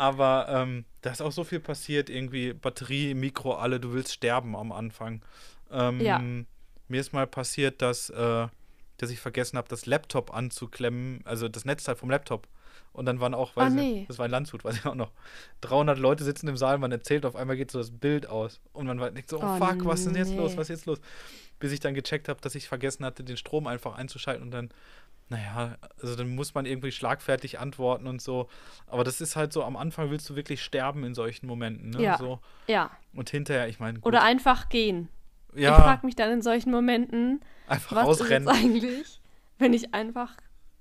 Aber ähm, da ist auch so viel passiert, irgendwie Batterie, Mikro, alle, du willst sterben am Anfang. Ähm, ja. Mir ist mal passiert, dass, äh, dass ich vergessen habe, das Laptop anzuklemmen, also das Netzteil vom Laptop. Und dann waren auch, weiß oh, nee. ich, das war in Landshut, weiß ich auch noch, 300 Leute sitzen im Saal, man erzählt, auf einmal geht so das Bild aus. Und man denkt so, oh, oh fuck, was ist denn jetzt nee. los, was ist jetzt los? Bis ich dann gecheckt habe, dass ich vergessen hatte, den Strom einfach einzuschalten und dann naja, also dann muss man irgendwie schlagfertig antworten und so. Aber das ist halt so, am Anfang willst du wirklich sterben in solchen Momenten. Ne? Ja. So. ja. Und hinterher, ich meine. Oder einfach gehen. Ja. Ich frage mich dann in solchen Momenten, einfach was ausrennen. ist eigentlich, wenn ich einfach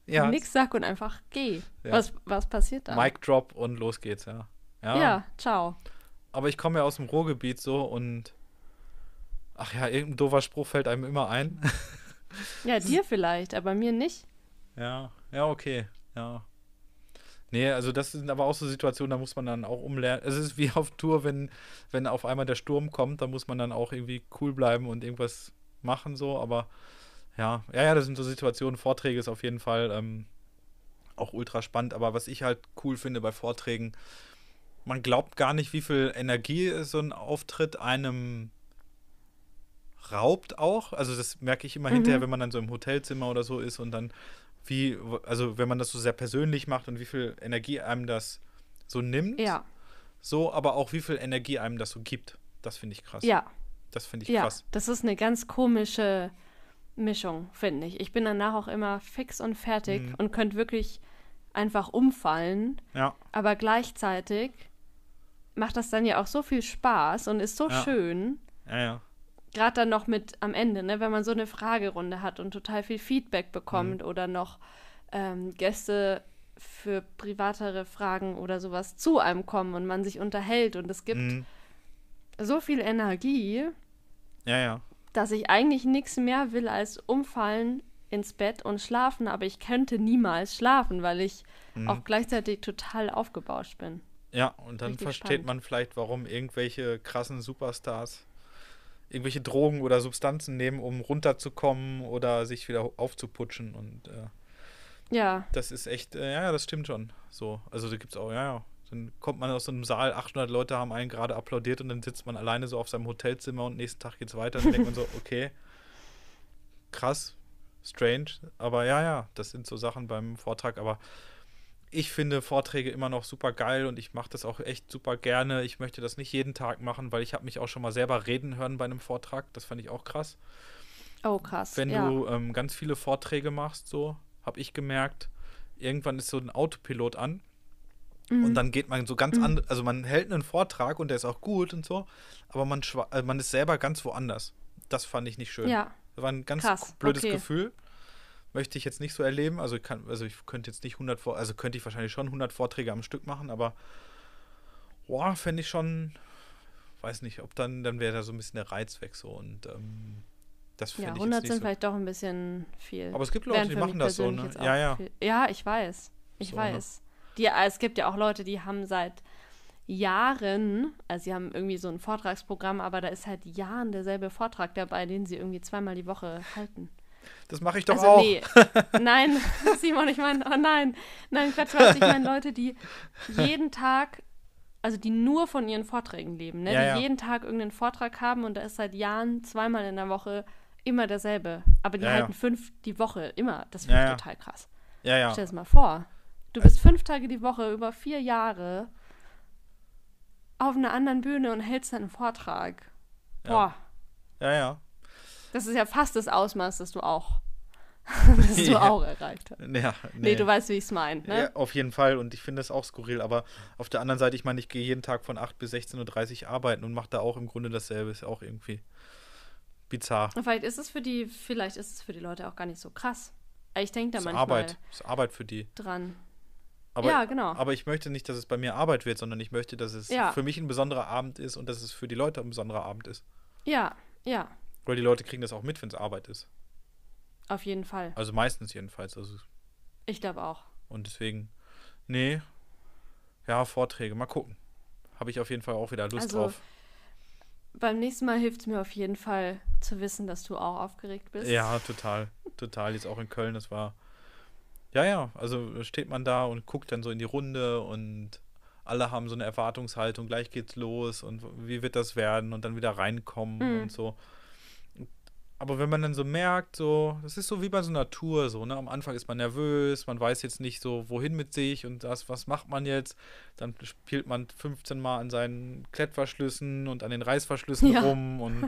ja. nichts sag und einfach gehe. Ja. Was, was passiert da? Mic drop und los geht's, ja. Ja, ja ciao. Aber ich komme ja aus dem Ruhrgebiet so und ach ja, irgendein doofer Spruch fällt einem immer ein. ja, dir vielleicht, aber mir nicht. Ja, ja, okay. Ja. Nee, also das sind aber auch so Situationen, da muss man dann auch umlernen. Es ist wie auf Tour, wenn, wenn auf einmal der Sturm kommt, da muss man dann auch irgendwie cool bleiben und irgendwas machen, so, aber ja, ja, ja, das sind so Situationen, Vorträge ist auf jeden Fall, ähm, auch ultra spannend. Aber was ich halt cool finde bei Vorträgen, man glaubt gar nicht, wie viel Energie so ein Auftritt einem raubt auch. Also das merke ich immer mhm. hinterher, wenn man dann so im Hotelzimmer oder so ist und dann wie, also wenn man das so sehr persönlich macht und wie viel Energie einem das so nimmt. Ja. So, aber auch wie viel Energie einem das so gibt. Das finde ich krass. Ja. Das finde ich ja, krass. Das ist eine ganz komische Mischung, finde ich. Ich bin danach auch immer fix und fertig mhm. und könnte wirklich einfach umfallen. Ja. Aber gleichzeitig macht das dann ja auch so viel Spaß und ist so ja. schön. Ja, ja. Gerade dann noch mit am Ende, ne, wenn man so eine Fragerunde hat und total viel Feedback bekommt mhm. oder noch ähm, Gäste für privatere Fragen oder sowas zu einem kommen und man sich unterhält und es gibt mhm. so viel Energie. Ja, ja. Dass ich eigentlich nichts mehr will als umfallen ins Bett und schlafen, aber ich könnte niemals schlafen, weil ich mhm. auch gleichzeitig total aufgebauscht bin. Ja, und dann Richtig versteht spannend. man vielleicht, warum irgendwelche krassen Superstars irgendwelche Drogen oder Substanzen nehmen, um runterzukommen oder sich wieder aufzuputschen und äh, ja. Das ist echt, äh, ja, das stimmt schon. So, also da gibt es auch, ja, ja. Dann kommt man aus so einem Saal, 800 Leute haben einen gerade applaudiert und dann sitzt man alleine so auf seinem Hotelzimmer und nächsten Tag geht's weiter und dann denkt man so, okay, krass, strange, aber ja, ja, das sind so Sachen beim Vortrag, aber ich finde Vorträge immer noch super geil und ich mache das auch echt super gerne. Ich möchte das nicht jeden Tag machen, weil ich habe mich auch schon mal selber reden hören bei einem Vortrag. Das fand ich auch krass. Oh, krass. Wenn ja. du ähm, ganz viele Vorträge machst, so habe ich gemerkt, irgendwann ist so ein Autopilot an. Mhm. Und dann geht man so ganz mhm. anders, also man hält einen Vortrag und der ist auch gut und so, aber man, also man ist selber ganz woanders. Das fand ich nicht schön. Ja. Das war ein ganz Krass. blödes okay. Gefühl möchte ich jetzt nicht so erleben. Also ich kann, also ich könnte jetzt nicht 100 Vor also könnte ich wahrscheinlich schon 100 Vorträge am Stück machen, aber boah, fände ich schon, weiß nicht, ob dann, dann wäre da so ein bisschen der Reiz weg so und ähm, das Ja, 100 sind so. vielleicht doch ein bisschen viel. Aber es gibt Leute, die machen das so, ne? Ja, ja. Viel. Ja, ich weiß. Ich so, ne? weiß. Ne? Die, es gibt ja auch Leute, die haben seit Jahren, also sie haben irgendwie so ein Vortragsprogramm, aber da ist seit Jahren derselbe Vortrag dabei, den sie irgendwie zweimal die Woche halten. Das mache ich doch also, auch. Nee. Nein, Simon, ich meine, oh nein. Nein, Quatsch, ich meine Leute, die jeden Tag, also die nur von ihren Vorträgen leben, ne? Ja, die ja. jeden Tag irgendeinen Vortrag haben und da ist seit Jahren zweimal in der Woche immer derselbe. Aber die ja, halten fünf die Woche immer. Das finde ich total krass. Ja, ja. Stell es mal vor. Du bist fünf Tage die Woche über vier Jahre auf einer anderen Bühne und hältst einen Vortrag. Boah. Ja, ja. Das ist ja fast das Ausmaß, das du auch, das du ja. auch erreicht hast. Ja, nee. nee. du weißt, wie ich es meine, ne? Ja, auf jeden Fall. Und ich finde das auch skurril. Aber auf der anderen Seite, ich meine, ich gehe jeden Tag von 8 bis 16.30 Uhr arbeiten und mache da auch im Grunde dasselbe. Ist auch irgendwie bizarr. Und vielleicht ist es für die, vielleicht ist es für die Leute auch gar nicht so krass. Ich denke da ist manchmal Arbeit. ist Arbeit für die. Dran. Aber, ja, genau. Aber ich möchte nicht, dass es bei mir Arbeit wird, sondern ich möchte, dass es ja. für mich ein besonderer Abend ist und dass es für die Leute ein besonderer Abend ist. Ja, ja. Weil die Leute kriegen das auch mit, wenn es Arbeit ist. Auf jeden Fall. Also meistens jedenfalls. Also ich glaube auch. Und deswegen, nee, ja, Vorträge, mal gucken. Habe ich auf jeden Fall auch wieder Lust also, drauf. Beim nächsten Mal hilft es mir auf jeden Fall zu wissen, dass du auch aufgeregt bist. Ja, total. Total. Jetzt auch in Köln, das war. Ja, ja, also steht man da und guckt dann so in die Runde und alle haben so eine Erwartungshaltung, gleich geht's los und wie wird das werden und dann wieder reinkommen mhm. und so. Aber wenn man dann so merkt, so, das ist so wie bei so einer Tour, so, ne? Am Anfang ist man nervös, man weiß jetzt nicht so, wohin mit sich und das, was macht man jetzt? Dann spielt man 15 Mal an seinen Klettverschlüssen und an den Reißverschlüssen ja. rum und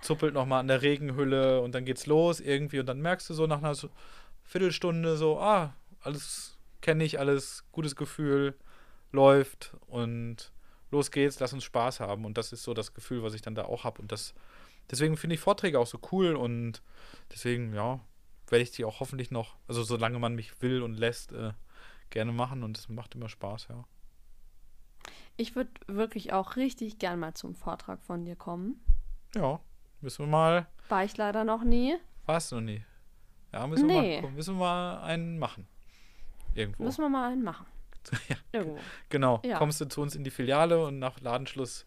zuppelt nochmal an der Regenhülle und dann geht's los irgendwie und dann merkst du so nach einer Viertelstunde so, ah, alles kenne ich, alles gutes Gefühl, läuft und los geht's, lass uns Spaß haben. Und das ist so das Gefühl, was ich dann da auch habe. Und das deswegen finde ich Vorträge auch so cool und deswegen, ja, werde ich die auch hoffentlich noch, also solange man mich will und lässt, äh, gerne machen und es macht immer Spaß, ja. Ich würde wirklich auch richtig gern mal zum Vortrag von dir kommen. Ja, müssen wir mal. War ich leider noch nie. Warst du noch nie? Ja, müssen, nee. wir mal, müssen wir mal einen machen. Irgendwo. Müssen wir mal einen machen. ja, Irgendwo. Genau. Ja. Kommst du zu uns in die Filiale und nach Ladenschluss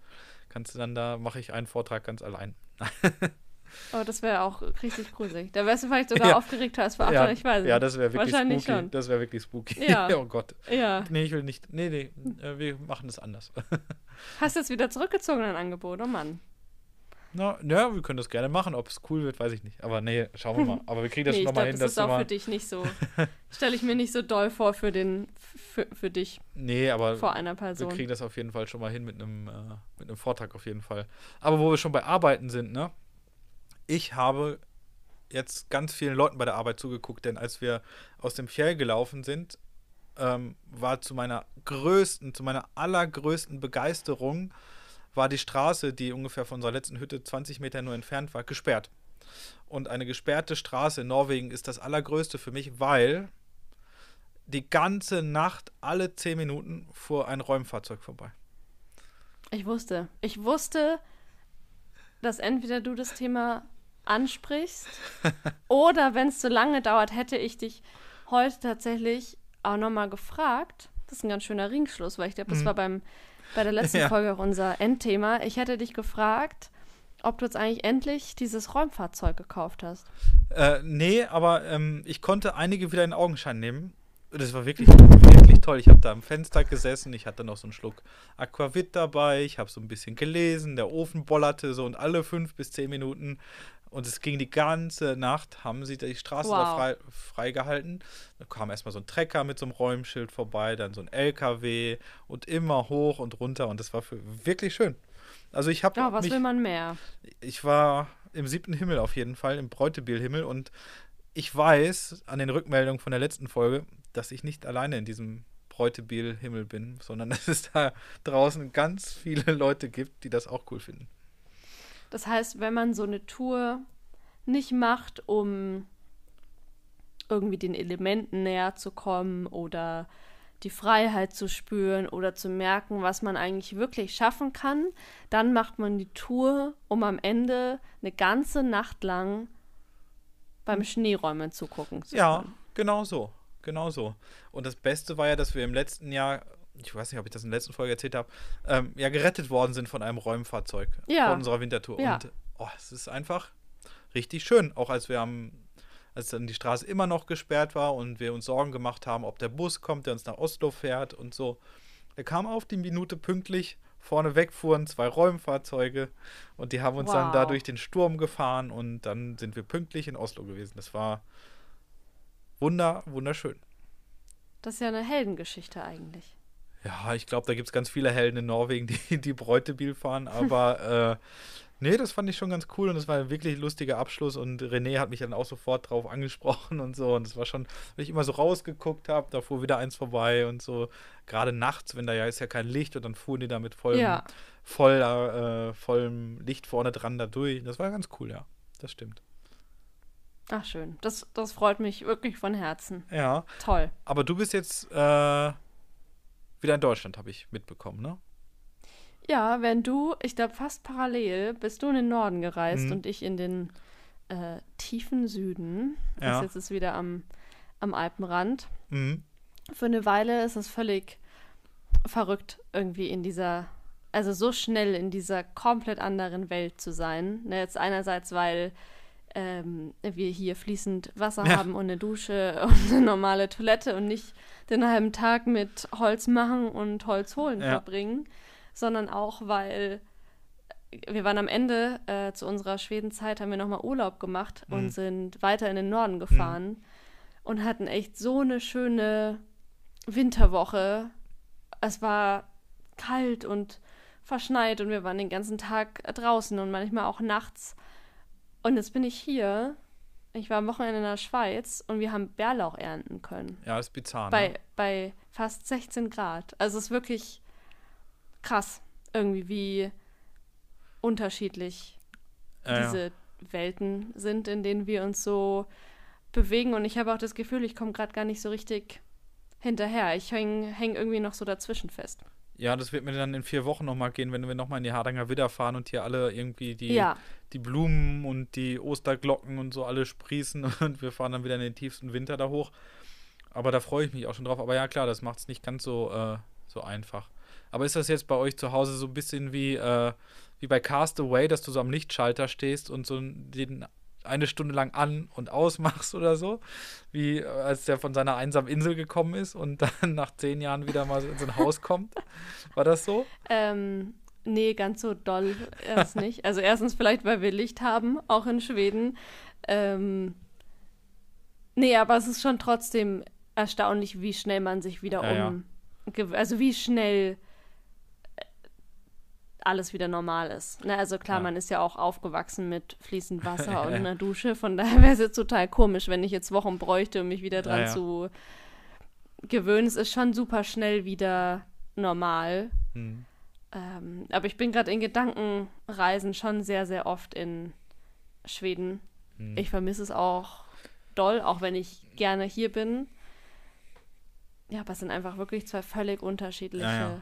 kannst du dann da, mache ich einen Vortrag ganz allein. Oh, das wäre auch richtig gruselig. Da wärst du vielleicht sogar ja. aufgeregter als vor ja. ich weiß nicht. Ja, das wäre wirklich Wahrscheinlich spooky. Schon. Das wäre wirklich spooky. Ja. oh Gott. Ja. Nee, ich will nicht. Nee, nee, äh, wir machen das anders. Hast du jetzt wieder zurückgezogen, dein Angebot? Oh Mann. Na, ja, wir können das gerne machen. Ob es cool wird, weiß ich nicht. Aber nee, schauen wir mal. Aber wir kriegen das nee, nochmal hin. Das ist auch für dich nicht so. Stelle ich mir nicht so doll vor für, den, für, für dich. Nee, aber vor einer Person. wir kriegen das auf jeden Fall schon mal hin mit einem, äh, mit einem Vortrag auf jeden Fall. Aber wo wir schon bei Arbeiten sind, ne? Ich habe jetzt ganz vielen Leuten bei der Arbeit zugeguckt, denn als wir aus dem Fjell gelaufen sind, ähm, war zu meiner größten, zu meiner allergrößten Begeisterung war die Straße, die ungefähr von unserer letzten Hütte 20 Meter nur entfernt war, gesperrt. Und eine gesperrte Straße in Norwegen ist das allergrößte für mich, weil die ganze Nacht, alle 10 Minuten, fuhr ein Räumfahrzeug vorbei. Ich wusste. Ich wusste, dass entweder du das Thema ansprichst oder wenn es zu lange dauert, hätte ich dich heute tatsächlich auch nochmal gefragt. Das ist ein ganz schöner Ringschluss, weil ich glaube, das mhm. war beim bei der letzten ja. Folge auch unser Endthema. Ich hätte dich gefragt, ob du jetzt eigentlich endlich dieses Räumfahrzeug gekauft hast. Äh, nee, aber ähm, ich konnte einige wieder in Augenschein nehmen. Das war wirklich, wirklich toll. Ich habe da am Fenster gesessen, ich hatte noch so einen Schluck Aquavit dabei, ich habe so ein bisschen gelesen, der Ofen bollerte so und alle fünf bis zehn Minuten und es ging die ganze Nacht, haben sie die Straße wow. da frei, freigehalten. Da kam erstmal so ein Trecker mit so einem Räumschild vorbei, dann so ein LKW und immer hoch und runter. Und das war für, wirklich schön. Also ich habe. Ja, was mich, will man mehr? Ich war im siebten Himmel auf jeden Fall, im Bräutebielhimmel. Und ich weiß an den Rückmeldungen von der letzten Folge, dass ich nicht alleine in diesem Bräutebielhimmel bin, sondern dass es da draußen ganz viele Leute gibt, die das auch cool finden. Das heißt, wenn man so eine Tour nicht macht, um irgendwie den Elementen näher zu kommen oder die Freiheit zu spüren oder zu merken, was man eigentlich wirklich schaffen kann, dann macht man die Tour, um am Ende eine ganze Nacht lang beim Schneeräumen zugucken zu Ja, genau so. Genau so. Und das Beste war ja, dass wir im letzten Jahr ich weiß nicht, ob ich das in der letzten Folge erzählt habe, ähm, ja, gerettet worden sind von einem Räumfahrzeug ja. von unserer Wintertour. Ja. Und oh, es ist einfach richtig schön. Auch als wir am, als dann die Straße immer noch gesperrt war und wir uns Sorgen gemacht haben, ob der Bus kommt, der uns nach Oslo fährt und so. Der kam auf die Minute pünktlich. Vorne wegfuhren zwei Räumfahrzeuge und die haben uns wow. dann da durch den Sturm gefahren und dann sind wir pünktlich in Oslo gewesen. Das war wunder, wunderschön. Das ist ja eine Heldengeschichte eigentlich. Ja, ich glaube, da gibt es ganz viele Helden in Norwegen, die, die Bräutebil fahren, aber äh, nee, das fand ich schon ganz cool und das war ein wirklich lustiger Abschluss und René hat mich dann auch sofort drauf angesprochen und so und das war schon, wenn ich immer so rausgeguckt habe, da fuhr wieder eins vorbei und so, gerade nachts, wenn da ja ist ja kein Licht und dann fuhren die da mit vollem, ja. voll, äh, vollem Licht vorne dran da durch. Das war ganz cool, ja, das stimmt. Ach schön, das, das freut mich wirklich von Herzen. Ja. Toll. Aber du bist jetzt äh, wieder in Deutschland, habe ich mitbekommen, ne? Ja, wenn du, ich glaube fast parallel, bist du in den Norden gereist mhm. und ich in den äh, tiefen Süden. Ja. Das jetzt ist wieder am, am Alpenrand. Mhm. Für eine Weile ist es völlig verrückt, irgendwie in dieser, also so schnell in dieser komplett anderen Welt zu sein. Ne, jetzt einerseits, weil ähm, wir hier fließend Wasser ja. haben und eine Dusche und eine normale Toilette und nicht den halben Tag mit Holz machen und Holz holen ja. verbringen, sondern auch, weil wir waren am Ende äh, zu unserer Schwedenzeit, haben wir nochmal Urlaub gemacht mhm. und sind weiter in den Norden gefahren mhm. und hatten echt so eine schöne Winterwoche. Es war kalt und verschneit und wir waren den ganzen Tag draußen und manchmal auch nachts und jetzt bin ich hier. Ich war am Wochenende in der Schweiz und wir haben Bärlauch ernten können. Ja, das ist bizarr. Bei, ne? bei fast 16 Grad. Also es ist wirklich krass, irgendwie, wie unterschiedlich äh, diese ja. Welten sind, in denen wir uns so bewegen. Und ich habe auch das Gefühl, ich komme gerade gar nicht so richtig hinterher. Ich hänge häng irgendwie noch so dazwischen fest. Ja, das wird mir dann in vier Wochen nochmal gehen, wenn wir nochmal in die Hardanger Widder fahren und hier alle irgendwie die, ja. die Blumen und die Osterglocken und so alle sprießen und wir fahren dann wieder in den tiefsten Winter da hoch. Aber da freue ich mich auch schon drauf. Aber ja, klar, das macht es nicht ganz so, äh, so einfach. Aber ist das jetzt bei euch zu Hause so ein bisschen wie, äh, wie bei Castaway, dass du so am Lichtschalter stehst und so den eine Stunde lang an und ausmachst oder so, wie äh, als der von seiner einsamen Insel gekommen ist und dann nach zehn Jahren wieder mal in so ein Haus kommt. War das so? Ähm, nee, ganz so doll erst nicht. Also erstens vielleicht, weil wir Licht haben, auch in Schweden. Ähm, nee, aber es ist schon trotzdem erstaunlich, wie schnell man sich wieder ja, um, ja. also wie schnell alles wieder normal ist. Ne, also klar, ja. man ist ja auch aufgewachsen mit fließend Wasser und einer Dusche. Von daher wäre es jetzt total komisch, wenn ich jetzt Wochen bräuchte, um mich wieder dran ja, zu gewöhnen. Es ist schon super schnell wieder normal. Hm. Ähm, aber ich bin gerade in Gedankenreisen schon sehr, sehr oft in Schweden. Hm. Ich vermisse es auch doll, auch wenn ich gerne hier bin. Ja, aber es sind einfach wirklich zwei völlig unterschiedliche ja,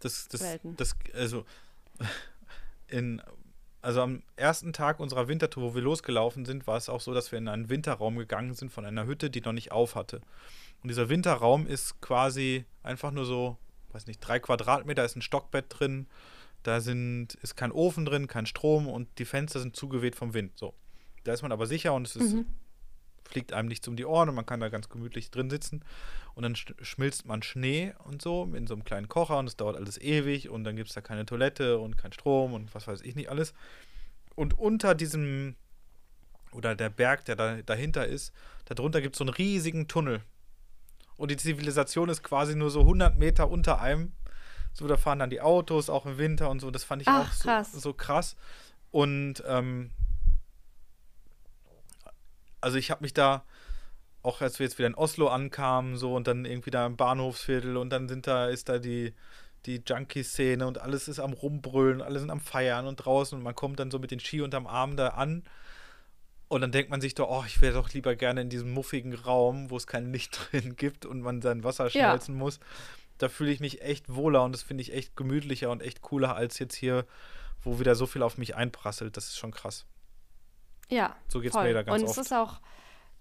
das, das, Welten. Das, also in, also am ersten Tag unserer Wintertour, wo wir losgelaufen sind, war es auch so, dass wir in einen Winterraum gegangen sind von einer Hütte, die noch nicht auf hatte. Und dieser Winterraum ist quasi einfach nur so, weiß nicht, drei Quadratmeter, ist ein Stockbett drin. Da sind, ist kein Ofen drin, kein Strom und die Fenster sind zugeweht vom Wind. So. Da ist man aber sicher und es ist mhm fliegt einem nichts um die Ohren und man kann da ganz gemütlich drin sitzen. Und dann schmilzt man Schnee und so in so einem kleinen Kocher und es dauert alles ewig und dann gibt es da keine Toilette und kein Strom und was weiß ich nicht alles. Und unter diesem, oder der Berg, der da, dahinter ist, darunter gibt es so einen riesigen Tunnel. Und die Zivilisation ist quasi nur so 100 Meter unter einem. So, da fahren dann die Autos, auch im Winter und so. Das fand ich Ach, auch so krass. so krass. Und ähm, also ich habe mich da, auch als wir jetzt wieder in Oslo ankamen, so und dann irgendwie da im Bahnhofsviertel und dann sind da, ist da die, die Junkie-Szene und alles ist am Rumbrüllen, alle sind am Feiern und draußen und man kommt dann so mit den Ski unterm Arm da an und dann denkt man sich doch, oh, ich wäre doch lieber gerne in diesem muffigen Raum, wo es kein Licht drin gibt und man sein Wasser schmelzen ja. muss. Da fühle ich mich echt wohler und das finde ich echt gemütlicher und echt cooler als jetzt hier, wo wieder so viel auf mich einprasselt. Das ist schon krass. Ja. So geht es mir da ganz Und oft. es ist auch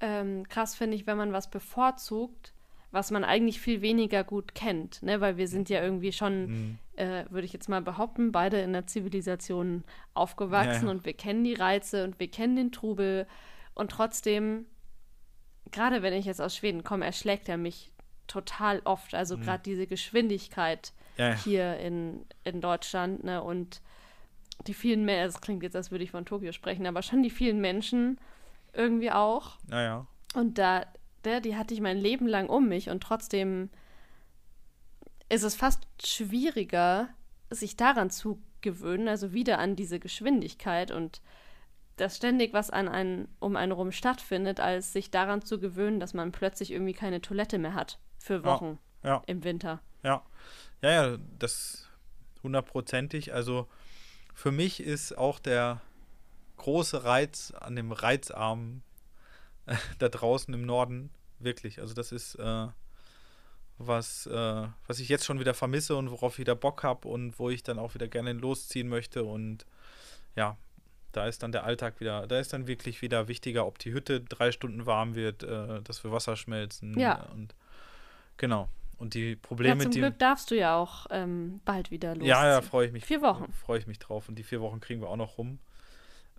ähm, krass, finde ich, wenn man was bevorzugt, was man eigentlich viel weniger gut kennt, ne? Weil wir sind ja irgendwie schon, mhm. äh, würde ich jetzt mal behaupten, beide in der Zivilisation aufgewachsen ja, ja. und wir kennen die Reize und wir kennen den Trubel und trotzdem, gerade wenn ich jetzt aus Schweden komme, erschlägt er mich total oft. Also mhm. gerade diese Geschwindigkeit ja, hier in, in Deutschland, ne? Und die vielen Menschen, es klingt jetzt, als würde ich von Tokio sprechen, aber schon die vielen Menschen irgendwie auch. Naja. Und da, der, die hatte ich mein Leben lang um mich und trotzdem ist es fast schwieriger, sich daran zu gewöhnen, also wieder an diese Geschwindigkeit und dass ständig was an einen, um einen rum stattfindet, als sich daran zu gewöhnen, dass man plötzlich irgendwie keine Toilette mehr hat für Wochen ja, ja. im Winter. Ja, ja, ja, das hundertprozentig. Also für mich ist auch der große Reiz an dem Reizarm äh, da draußen im Norden wirklich. Also das ist äh, was, äh, was ich jetzt schon wieder vermisse und worauf ich wieder Bock habe und wo ich dann auch wieder gerne losziehen möchte. Und ja, da ist dann der Alltag wieder, da ist dann wirklich wieder wichtiger, ob die Hütte drei Stunden warm wird, äh, dass wir Wasser schmelzen. Ja. Und genau. Und die Probleme, ja, zum die. Glück darfst du ja auch ähm, bald wieder los. Ja, ja, freue ich mich. Vier Wochen. Freue ich mich drauf. Und die vier Wochen kriegen wir auch noch rum.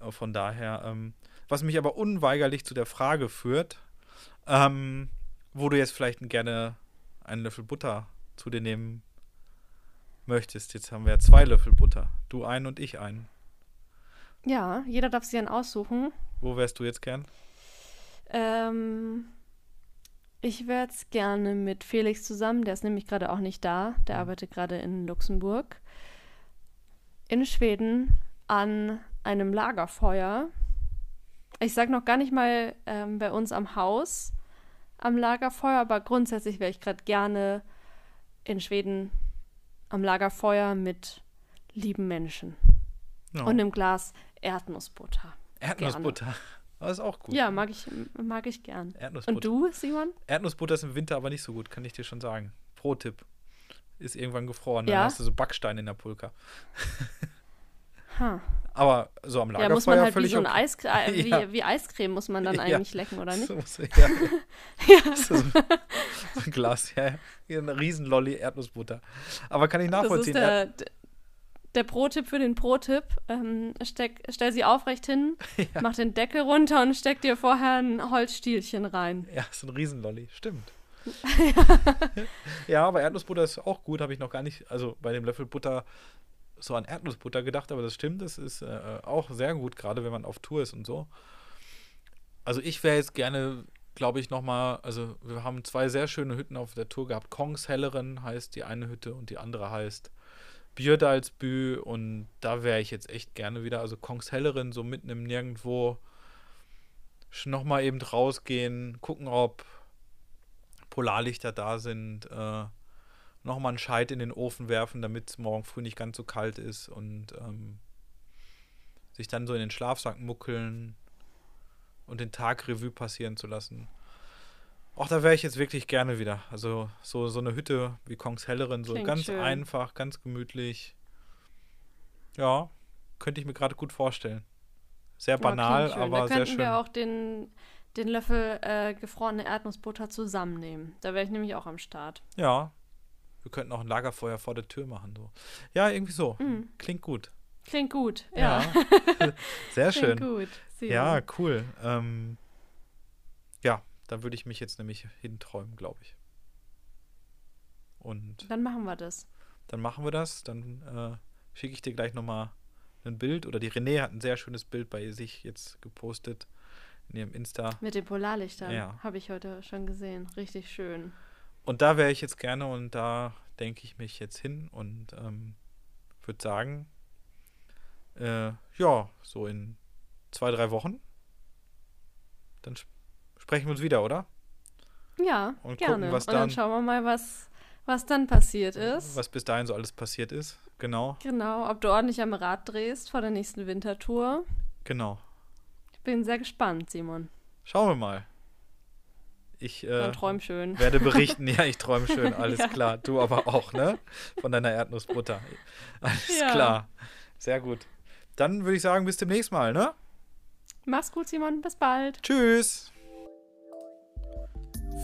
Äh, von daher, ähm, was mich aber unweigerlich zu der Frage führt, ähm, wo du jetzt vielleicht gerne einen Löffel Butter zu dir nehmen möchtest. Jetzt haben wir ja zwei Löffel Butter. Du einen und ich einen. Ja, jeder darf sich einen aussuchen. Wo wärst du jetzt gern? Ähm, ich wäre jetzt gerne mit Felix zusammen, der ist nämlich gerade auch nicht da, der mhm. arbeitet gerade in Luxemburg, in Schweden an einem Lagerfeuer. Ich sage noch gar nicht mal ähm, bei uns am Haus am Lagerfeuer, aber grundsätzlich wäre ich gerade gerne in Schweden am Lagerfeuer mit lieben Menschen. Ja. Und einem Glas Erdnussbutter. Erdnussbutter. Gerne. Aber ist auch gut. Ja, mag ich, mag ich gern. Erdnussbutter. Und du, Simon? Erdnussbutter ist im Winter aber nicht so gut, kann ich dir schon sagen. Pro-Tipp. Ist irgendwann gefroren, dann ja? hast du so Backsteine in der Pulka. huh. Aber so am Lagerfeuer ja, muss man halt völlig wie so ein Eis, äh, wie, ja. wie, Eiscreme muss man dann eigentlich lecken, oder nicht? So, ja. ja. So, so, ein Glas, ja. Hier ein Riesenlolli Erdnussbutter. Aber kann ich nachvollziehen. Das ist der, der Pro-Tipp für den Pro-Tipp. Ähm, stell sie aufrecht hin, ja. mach den Deckel runter und steck dir vorher ein Holzstielchen rein. Ja, so ein Riesenlolli, stimmt. ja. ja, aber Erdnussbutter ist auch gut, habe ich noch gar nicht, also bei dem Löffel Butter so an Erdnussbutter gedacht, aber das stimmt, das ist äh, auch sehr gut, gerade wenn man auf Tour ist und so. Also ich wäre jetzt gerne, glaube ich, nochmal, also wir haben zwei sehr schöne Hütten auf der Tour gehabt. Kongs Hellerin heißt die eine Hütte und die andere heißt Björdalsbü und da wäre ich jetzt echt gerne wieder, also Kongs Hellerin, so mitten im Nirgendwo nochmal eben rausgehen, gucken, ob Polarlichter da sind, äh, nochmal einen Scheit in den Ofen werfen, damit es morgen früh nicht ganz so kalt ist und ähm, sich dann so in den Schlafsack muckeln und den Tag Revue passieren zu lassen. Auch da wäre ich jetzt wirklich gerne wieder. Also so, so eine Hütte wie Kongs Hellerin, so Klingt ganz schön. einfach, ganz gemütlich. Ja, könnte ich mir gerade gut vorstellen. Sehr banal, ja, aber sehr schön. Da könnten wir auch den, den Löffel äh, gefrorene Erdnussbutter zusammennehmen. Da wäre ich nämlich auch am Start. Ja, wir könnten auch ein Lagerfeuer vor der Tür machen. So. Ja, irgendwie so. Mhm. Klingt gut. Klingt gut, ja. ja. Sehr schön. Klingt gut. Sie ja, cool. Ähm, da würde ich mich jetzt nämlich hinträumen, glaube ich. Und dann machen wir das. Dann machen wir das. Dann äh, schicke ich dir gleich nochmal ein Bild. Oder die René hat ein sehr schönes Bild bei sich jetzt gepostet in ihrem Insta. Mit den Polarlichtern. Ja. Habe ich heute schon gesehen. Richtig schön. Und da wäre ich jetzt gerne und da denke ich mich jetzt hin und ähm, würde sagen, äh, ja, so in zwei, drei Wochen, dann sprechen wir uns wieder, oder? Ja, und gerne. Gucken, was dann, und dann schauen wir mal, was, was dann passiert ist. Was bis dahin so alles passiert ist, genau. Genau, ob du ordentlich am Rad drehst vor der nächsten Wintertour. Genau. Ich bin sehr gespannt, Simon. Schauen wir mal. Ich äh, träum schön. werde berichten. Ja, ich träume schön, alles ja. klar. Du aber auch, ne? Von deiner Erdnussbutter. Alles ja. klar. Sehr gut. Dann würde ich sagen, bis demnächst mal, ne? Mach's gut, Simon. Bis bald. Tschüss.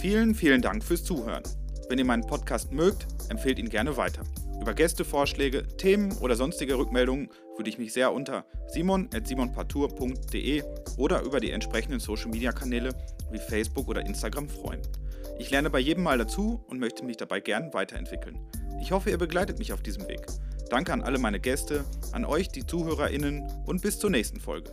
Vielen, vielen Dank fürs Zuhören. Wenn ihr meinen Podcast mögt, empfehlt ihn gerne weiter. Über Gästevorschläge, Themen oder sonstige Rückmeldungen würde ich mich sehr unter simon.simonpartour.de oder über die entsprechenden Social Media Kanäle wie Facebook oder Instagram freuen. Ich lerne bei jedem Mal dazu und möchte mich dabei gern weiterentwickeln. Ich hoffe, ihr begleitet mich auf diesem Weg. Danke an alle meine Gäste, an euch, die ZuhörerInnen und bis zur nächsten Folge.